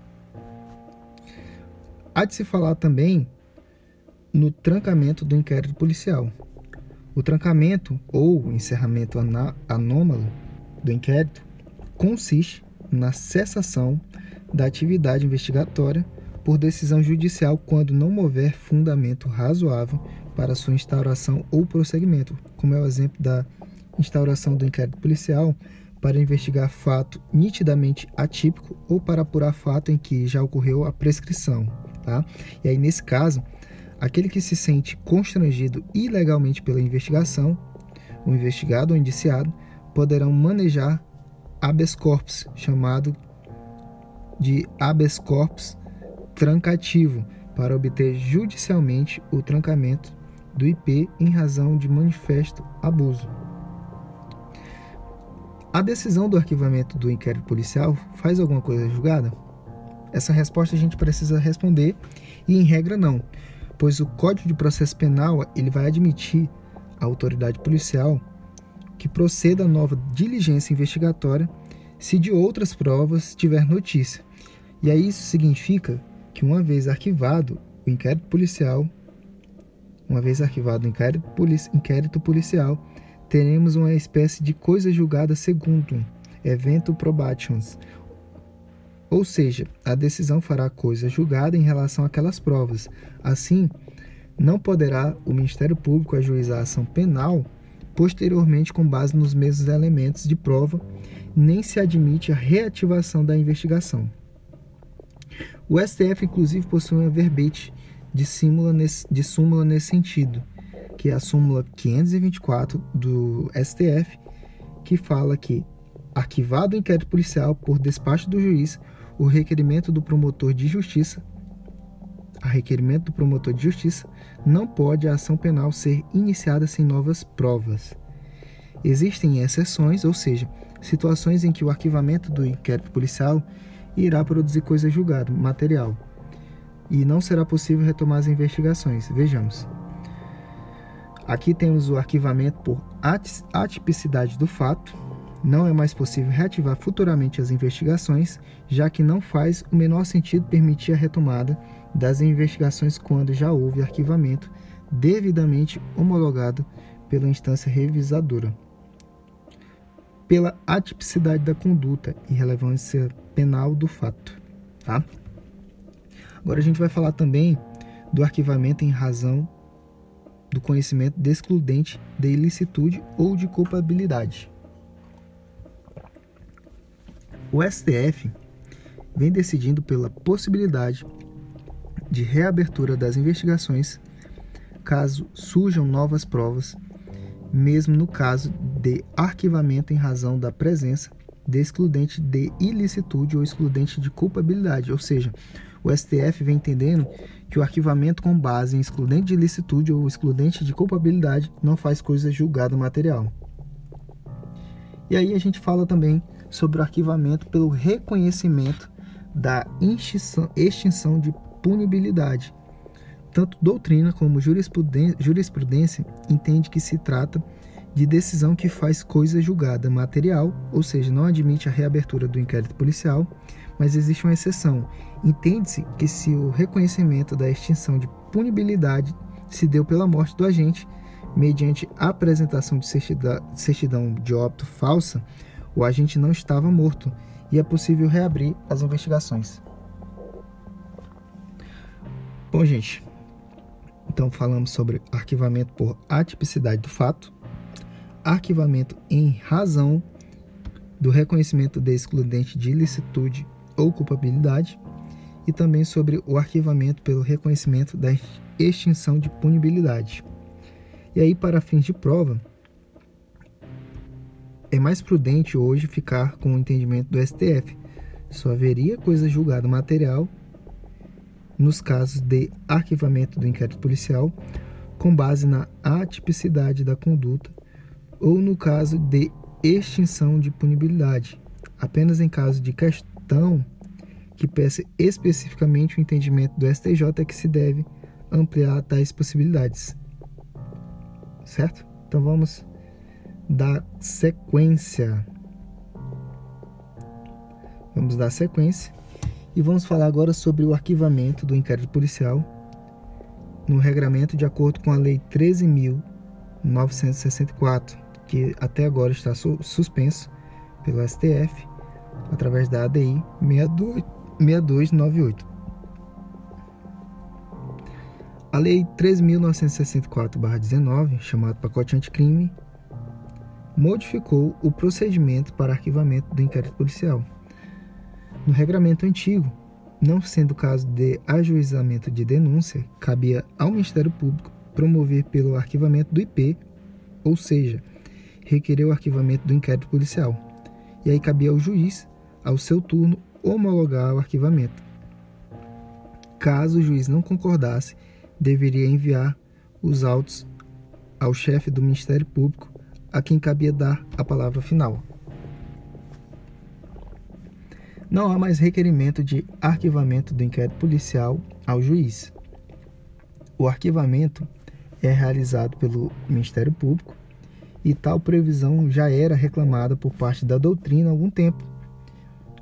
Há de se falar também no trancamento do inquérito policial. O trancamento ou encerramento anômalo do inquérito consiste na cessação da atividade investigatória por decisão judicial quando não houver fundamento razoável para sua instauração ou prosseguimento, como é o exemplo da instauração do inquérito policial para investigar fato nitidamente atípico ou para apurar fato em que já ocorreu a prescrição, tá? E aí nesse caso, aquele que se sente constrangido ilegalmente pela investigação, o investigado ou indiciado, poderão manejar habeas corpus, chamado de habeas corpus trancativo, para obter judicialmente o trancamento do IP em razão de manifesto abuso. A decisão do arquivamento do inquérito policial faz alguma coisa julgada? Essa resposta a gente precisa responder e em regra não, pois o Código de Processo Penal ele vai admitir à autoridade policial que proceda a nova diligência investigatória se de outras provas tiver notícia. E aí isso significa que uma vez arquivado o inquérito policial, uma vez arquivado o inquérito, polici inquérito policial, teremos uma espécie de coisa julgada segundo evento probations, ou seja, a decisão fará coisa julgada em relação àquelas provas. Assim, não poderá o Ministério Público ajuizar a ação penal posteriormente com base nos mesmos elementos de prova, nem se admite a reativação da investigação. O STF, inclusive, possui uma verbete de, nesse, de súmula nesse sentido, que é a súmula 524 do STF, que fala que, arquivado o inquérito policial por despacho do juiz, o requerimento do promotor de justiça, a requerimento do promotor de justiça, não pode a ação penal ser iniciada sem novas provas. Existem exceções, ou seja, situações em que o arquivamento do inquérito policial irá produzir coisa julgada, material, e não será possível retomar as investigações. Vejamos. Aqui temos o arquivamento por atipicidade do fato, não é mais possível reativar futuramente as investigações, já que não faz o menor sentido permitir a retomada das investigações quando já houve arquivamento devidamente homologado pela instância revisadora. Pela atipicidade da conduta e relevância penal do fato. Tá? Agora a gente vai falar também do arquivamento em razão do conhecimento descludente de ilicitude ou de culpabilidade. O STF vem decidindo pela possibilidade de reabertura das investigações caso surjam novas provas, mesmo no caso de arquivamento em razão da presença de excludente de ilicitude ou excludente de culpabilidade, ou seja, o STF vem entendendo que o arquivamento com base em excludente de ilicitude ou excludente de culpabilidade não faz coisa julgada material. E aí a gente fala também sobre o arquivamento pelo reconhecimento da extinção, de punibilidade. Tanto doutrina como jurisprudência, entende que se trata de decisão que faz coisa julgada material, ou seja, não admite a reabertura do inquérito policial, mas existe uma exceção. Entende-se que se o reconhecimento da extinção de punibilidade se deu pela morte do agente, mediante apresentação de certidão de óbito falsa, o agente não estava morto e é possível reabrir as investigações. Bom, gente, então falamos sobre arquivamento por atipicidade do fato, arquivamento em razão do reconhecimento de excludente de ilicitude ou culpabilidade e também sobre o arquivamento pelo reconhecimento da extinção de punibilidade. E aí, para fins de prova, é mais prudente hoje ficar com o entendimento do STF. Só haveria coisa julgada material nos casos de arquivamento do inquérito policial com base na atipicidade da conduta ou no caso de extinção de punibilidade, apenas em caso de questão que peça especificamente o entendimento do STJ é que se deve ampliar tais possibilidades. Certo? Então vamos dar sequência. Vamos dar sequência e vamos falar agora sobre o arquivamento do inquérito policial no regramento de acordo com a Lei 13.964, que até agora está suspenso pelo STF através da ADI 6298. A Lei 13.964-19, chamada Pacote Anticrime, modificou o procedimento para arquivamento do inquérito policial. No regramento antigo, não sendo caso de ajuizamento de denúncia, cabia ao Ministério Público promover pelo arquivamento do IP, ou seja, requerer o arquivamento do inquérito policial. E aí cabia ao juiz, ao seu turno, homologar o arquivamento. Caso o juiz não concordasse, deveria enviar os autos ao chefe do Ministério Público, a quem cabia dar a palavra final. Não há mais requerimento de arquivamento do inquérito policial ao juiz. O arquivamento é realizado pelo Ministério Público e tal previsão já era reclamada por parte da doutrina há algum tempo,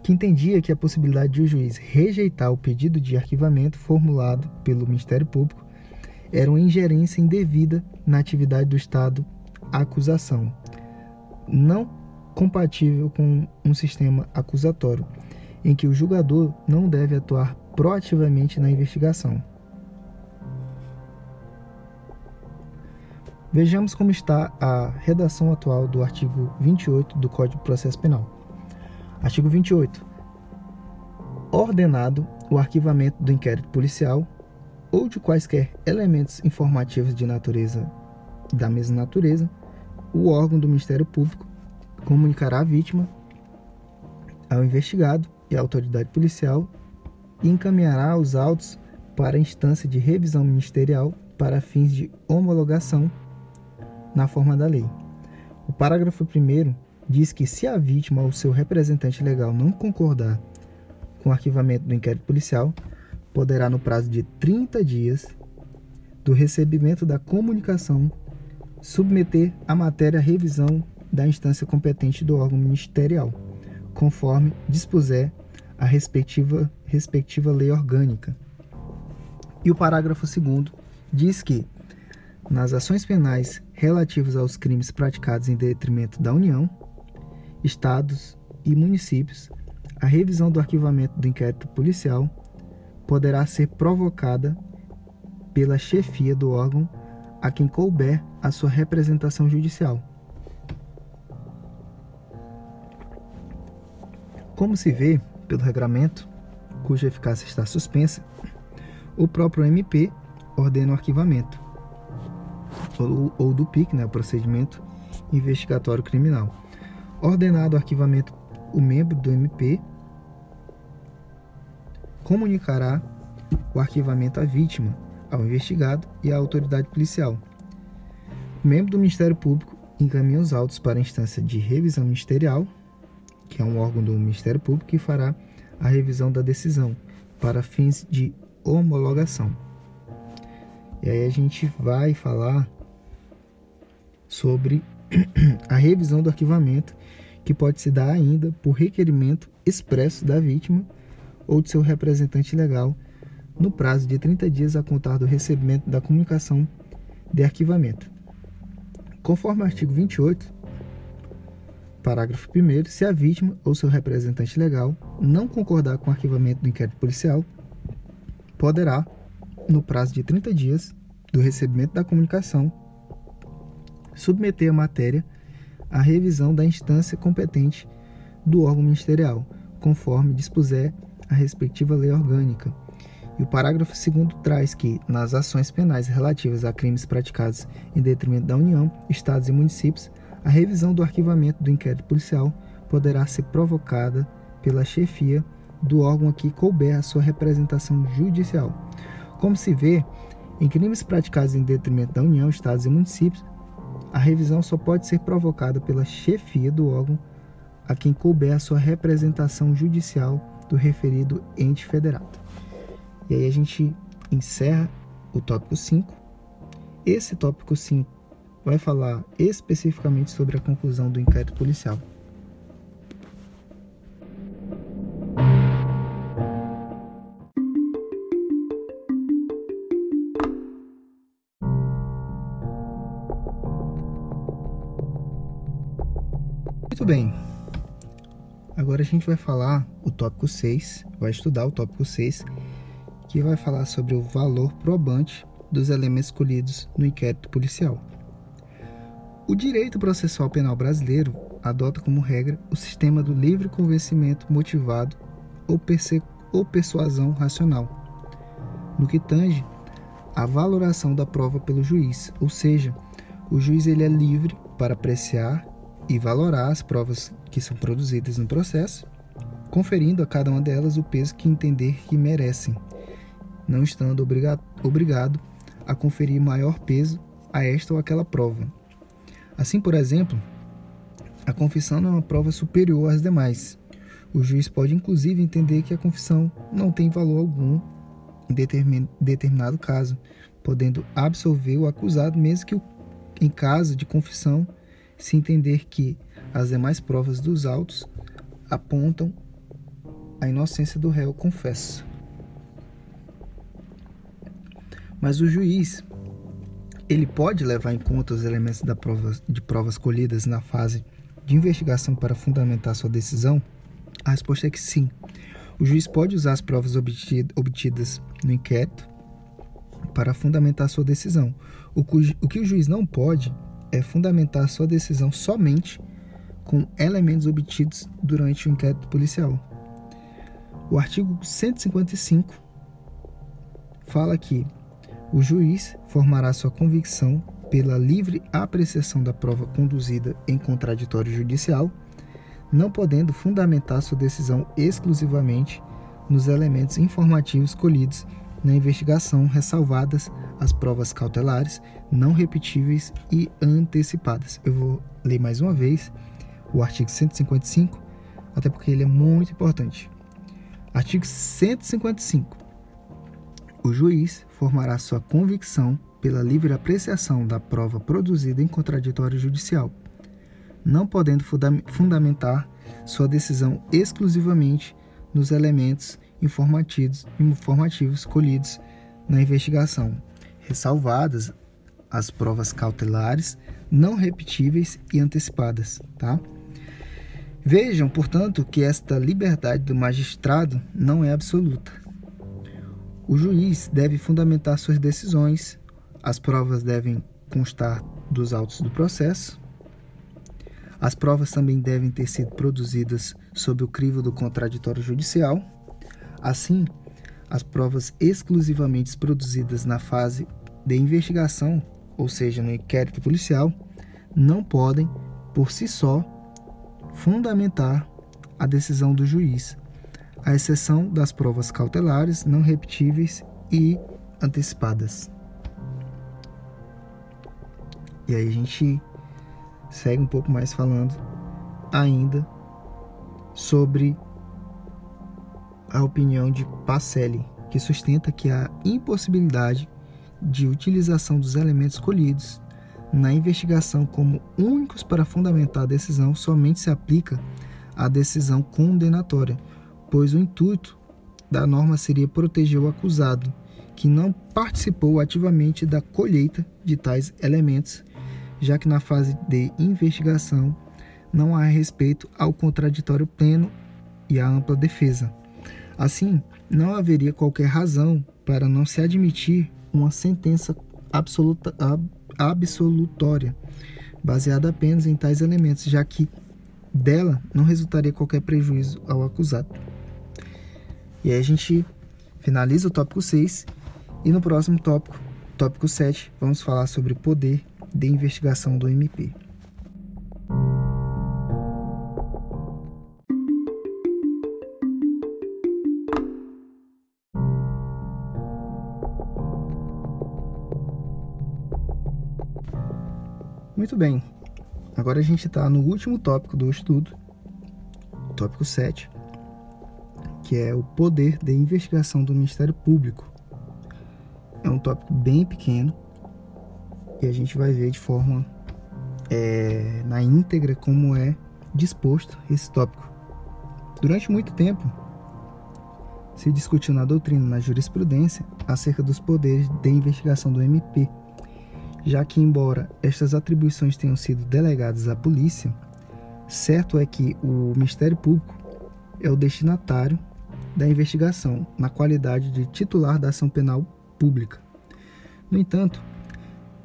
que entendia que a possibilidade de o juiz rejeitar o pedido de arquivamento formulado pelo Ministério Público era uma ingerência indevida na atividade do Estado acusação, não compatível com um sistema acusatório, em que o julgador não deve atuar proativamente na investigação. Vejamos como está a redação atual do artigo 28 do Código de Processo Penal. Artigo 28. Ordenado o arquivamento do inquérito policial ou de quaisquer elementos informativos de natureza da mesma natureza, o órgão do Ministério Público comunicará à vítima, ao investigado e à autoridade policial e encaminhará os autos para a instância de revisão ministerial para fins de homologação na forma da lei. O parágrafo 1 diz que se a vítima ou seu representante legal não concordar com o arquivamento do inquérito policial, poderá, no prazo de 30 dias do recebimento da comunicação, submeter a matéria à revisão da instância competente do órgão ministerial, conforme dispuser a respectiva, respectiva lei orgânica. E o parágrafo 2 diz que, nas ações penais relativas aos crimes praticados em detrimento da União, Estados e municípios, a revisão do arquivamento do inquérito policial poderá ser provocada pela chefia do órgão a quem couber a sua representação judicial. Como se vê pelo regramento, cuja eficácia está suspensa, o próprio MP ordena o arquivamento, ou, ou do PIC, né, o procedimento investigatório criminal. Ordenado o arquivamento, o membro do MP comunicará o arquivamento à vítima, ao investigado e à autoridade policial. O membro do Ministério Público encaminha os autos para a instância de revisão ministerial, que é um órgão do Ministério Público que fará a revisão da decisão para fins de homologação. E aí a gente vai falar sobre (clears throat) a revisão do arquivamento, que pode se dar ainda por requerimento expresso da vítima ou de seu representante legal, no prazo de 30 dias a contar do recebimento da comunicação de arquivamento. Conforme o artigo 28, parágrafo 1, se a vítima ou seu representante legal não concordar com o arquivamento do inquérito policial, poderá, no prazo de 30 dias do recebimento da comunicação, submeter a matéria à revisão da instância competente do órgão ministerial, conforme dispuser a respectiva lei orgânica. E o parágrafo 2 traz que, nas ações penais relativas a crimes praticados em detrimento da União, Estados e municípios, a revisão do arquivamento do inquérito policial poderá ser provocada pela chefia do órgão a que couber a sua representação judicial. Como se vê, em crimes praticados em detrimento da União, Estados e municípios, a revisão só pode ser provocada pela chefia do órgão a quem couber a sua representação judicial do referido ente federado. E aí a gente encerra o tópico 5. Esse tópico 5 vai falar especificamente sobre a conclusão do inquérito policial. Muito bem. Agora a gente vai falar o tópico 6, vai estudar o tópico 6, que vai falar sobre o valor probante dos elementos escolhidos no inquérito policial. O direito processual penal brasileiro adota como regra o sistema do livre convencimento motivado ou, ou persuasão racional, no que tange a valoração da prova pelo juiz, ou seja, o juiz ele é livre para apreciar e valorar as provas que são produzidas no processo, conferindo a cada uma delas o peso que entender que merecem, não estando obrigado, a conferir maior peso a esta ou aquela prova. Assim, por exemplo, a confissão não é uma prova superior às demais. O juiz pode inclusive entender que a confissão não tem valor algum em determinado caso, podendo absolver o acusado mesmo que em caso de confissão se entender que as demais provas dos autos apontam a inocência do réu confesso. Mas o juiz ele pode levar em conta os elementos da prova, de provas colhidas na fase de investigação para fundamentar sua decisão? A resposta é que sim. O juiz pode usar as provas obtidas no inquérito para fundamentar sua decisão. O, o que o juiz não pode é fundamentar sua decisão somente com elementos obtidos durante o inquérito policial. O artigo 155 fala que o juiz formará sua convicção pela livre apreciação da prova conduzida em contraditório judicial, não podendo fundamentar sua decisão exclusivamente nos elementos informativos colhidos na investigação, ressalvadas as provas cautelares, não repetíveis e antecipadas. Eu vou ler mais uma vez o artigo 155, até porque ele é muito importante. Artigo 155. O juiz formará sua convicção pela livre apreciação da prova produzida em contraditório judicial, não podendo fundamentar sua decisão exclusivamente nos elementos informativos, informativos colhidos na investigação, ressalvadas as provas cautelares, não repetíveis e antecipadas, tá? Vejam, portanto, que esta liberdade do magistrado não é absoluta. O juiz deve fundamentar suas decisões as provas devem constar dos autos do processo. As provas também devem ter sido produzidas sob o crivo do contraditório judicial. Assim, as provas exclusivamente produzidas na fase de investigação, ou seja, no inquérito policial, não podem, por si só, fundamentar a decisão do juiz, à exceção das provas cautelares, não repetíveis e antecipadas. E aí a gente segue um pouco mais falando ainda sobre a opinião de Pacelli, que sustenta que a impossibilidade de utilização dos elementos colhidos na investigação como únicos para fundamentar a decisão somente se aplica à decisão condenatória, pois o intuito da norma seria proteger o acusado, que não participou ativamente da colheita de tais elementos, já que na fase de investigação não há respeito ao contraditório pleno e à ampla defesa. Assim, não haveria qualquer razão para não se admitir uma sentença absoluta, ab, absolutória, baseada apenas em tais elementos, já que dela não resultaria qualquer prejuízo ao acusado. E aí a gente finaliza o tópico 6 e no próximo tópico, tópico 7, vamos falar sobre poder de investigação do MP. Muito bem, agora a gente está no último tópico do estudo, tópico 7, que é o poder de investigação do Ministério Público. É um tópico bem pequeno e a gente vai ver de forma é, na íntegra como é disposto esse tópico. Durante muito tempo, se discutiu na doutrina, na jurisprudência, acerca dos poderes de investigação do MP já que, embora estas atribuições tenham sido delegadas à polícia, certo é que o Ministério Público é o destinatário da investigação, na qualidade de titular da ação penal pública. No entanto,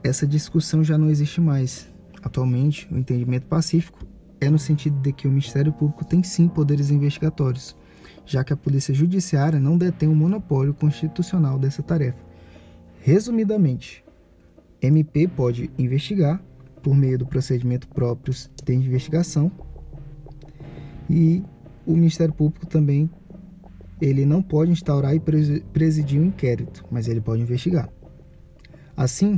essa discussão já não existe mais. Atualmente, o entendimento pacífico é no sentido de que o Ministério Público tem sim poderes investigatórios, já que a Polícia Judiciária não detém o monopólio constitucional dessa tarefa. Resumidamente, MP pode investigar por meio do procedimento próprios de investigação e o Ministério Público também ele não pode instaurar e presidir um inquérito, mas ele pode investigar. Assim,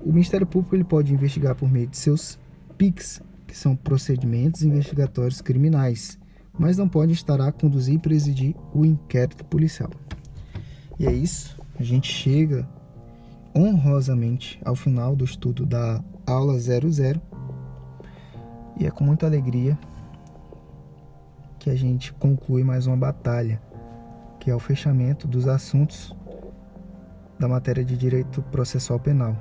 o Ministério Público ele pode investigar por meio de seus PICs, que são procedimentos investigatórios criminais, mas não pode instaurar, conduzir e presidir o inquérito policial. E é isso, a gente chega honrosamente ao final do estudo da aula 00 e é com muita alegria que a gente conclui mais uma batalha, que é o fechamento dos assuntos da matéria de direito processual penal.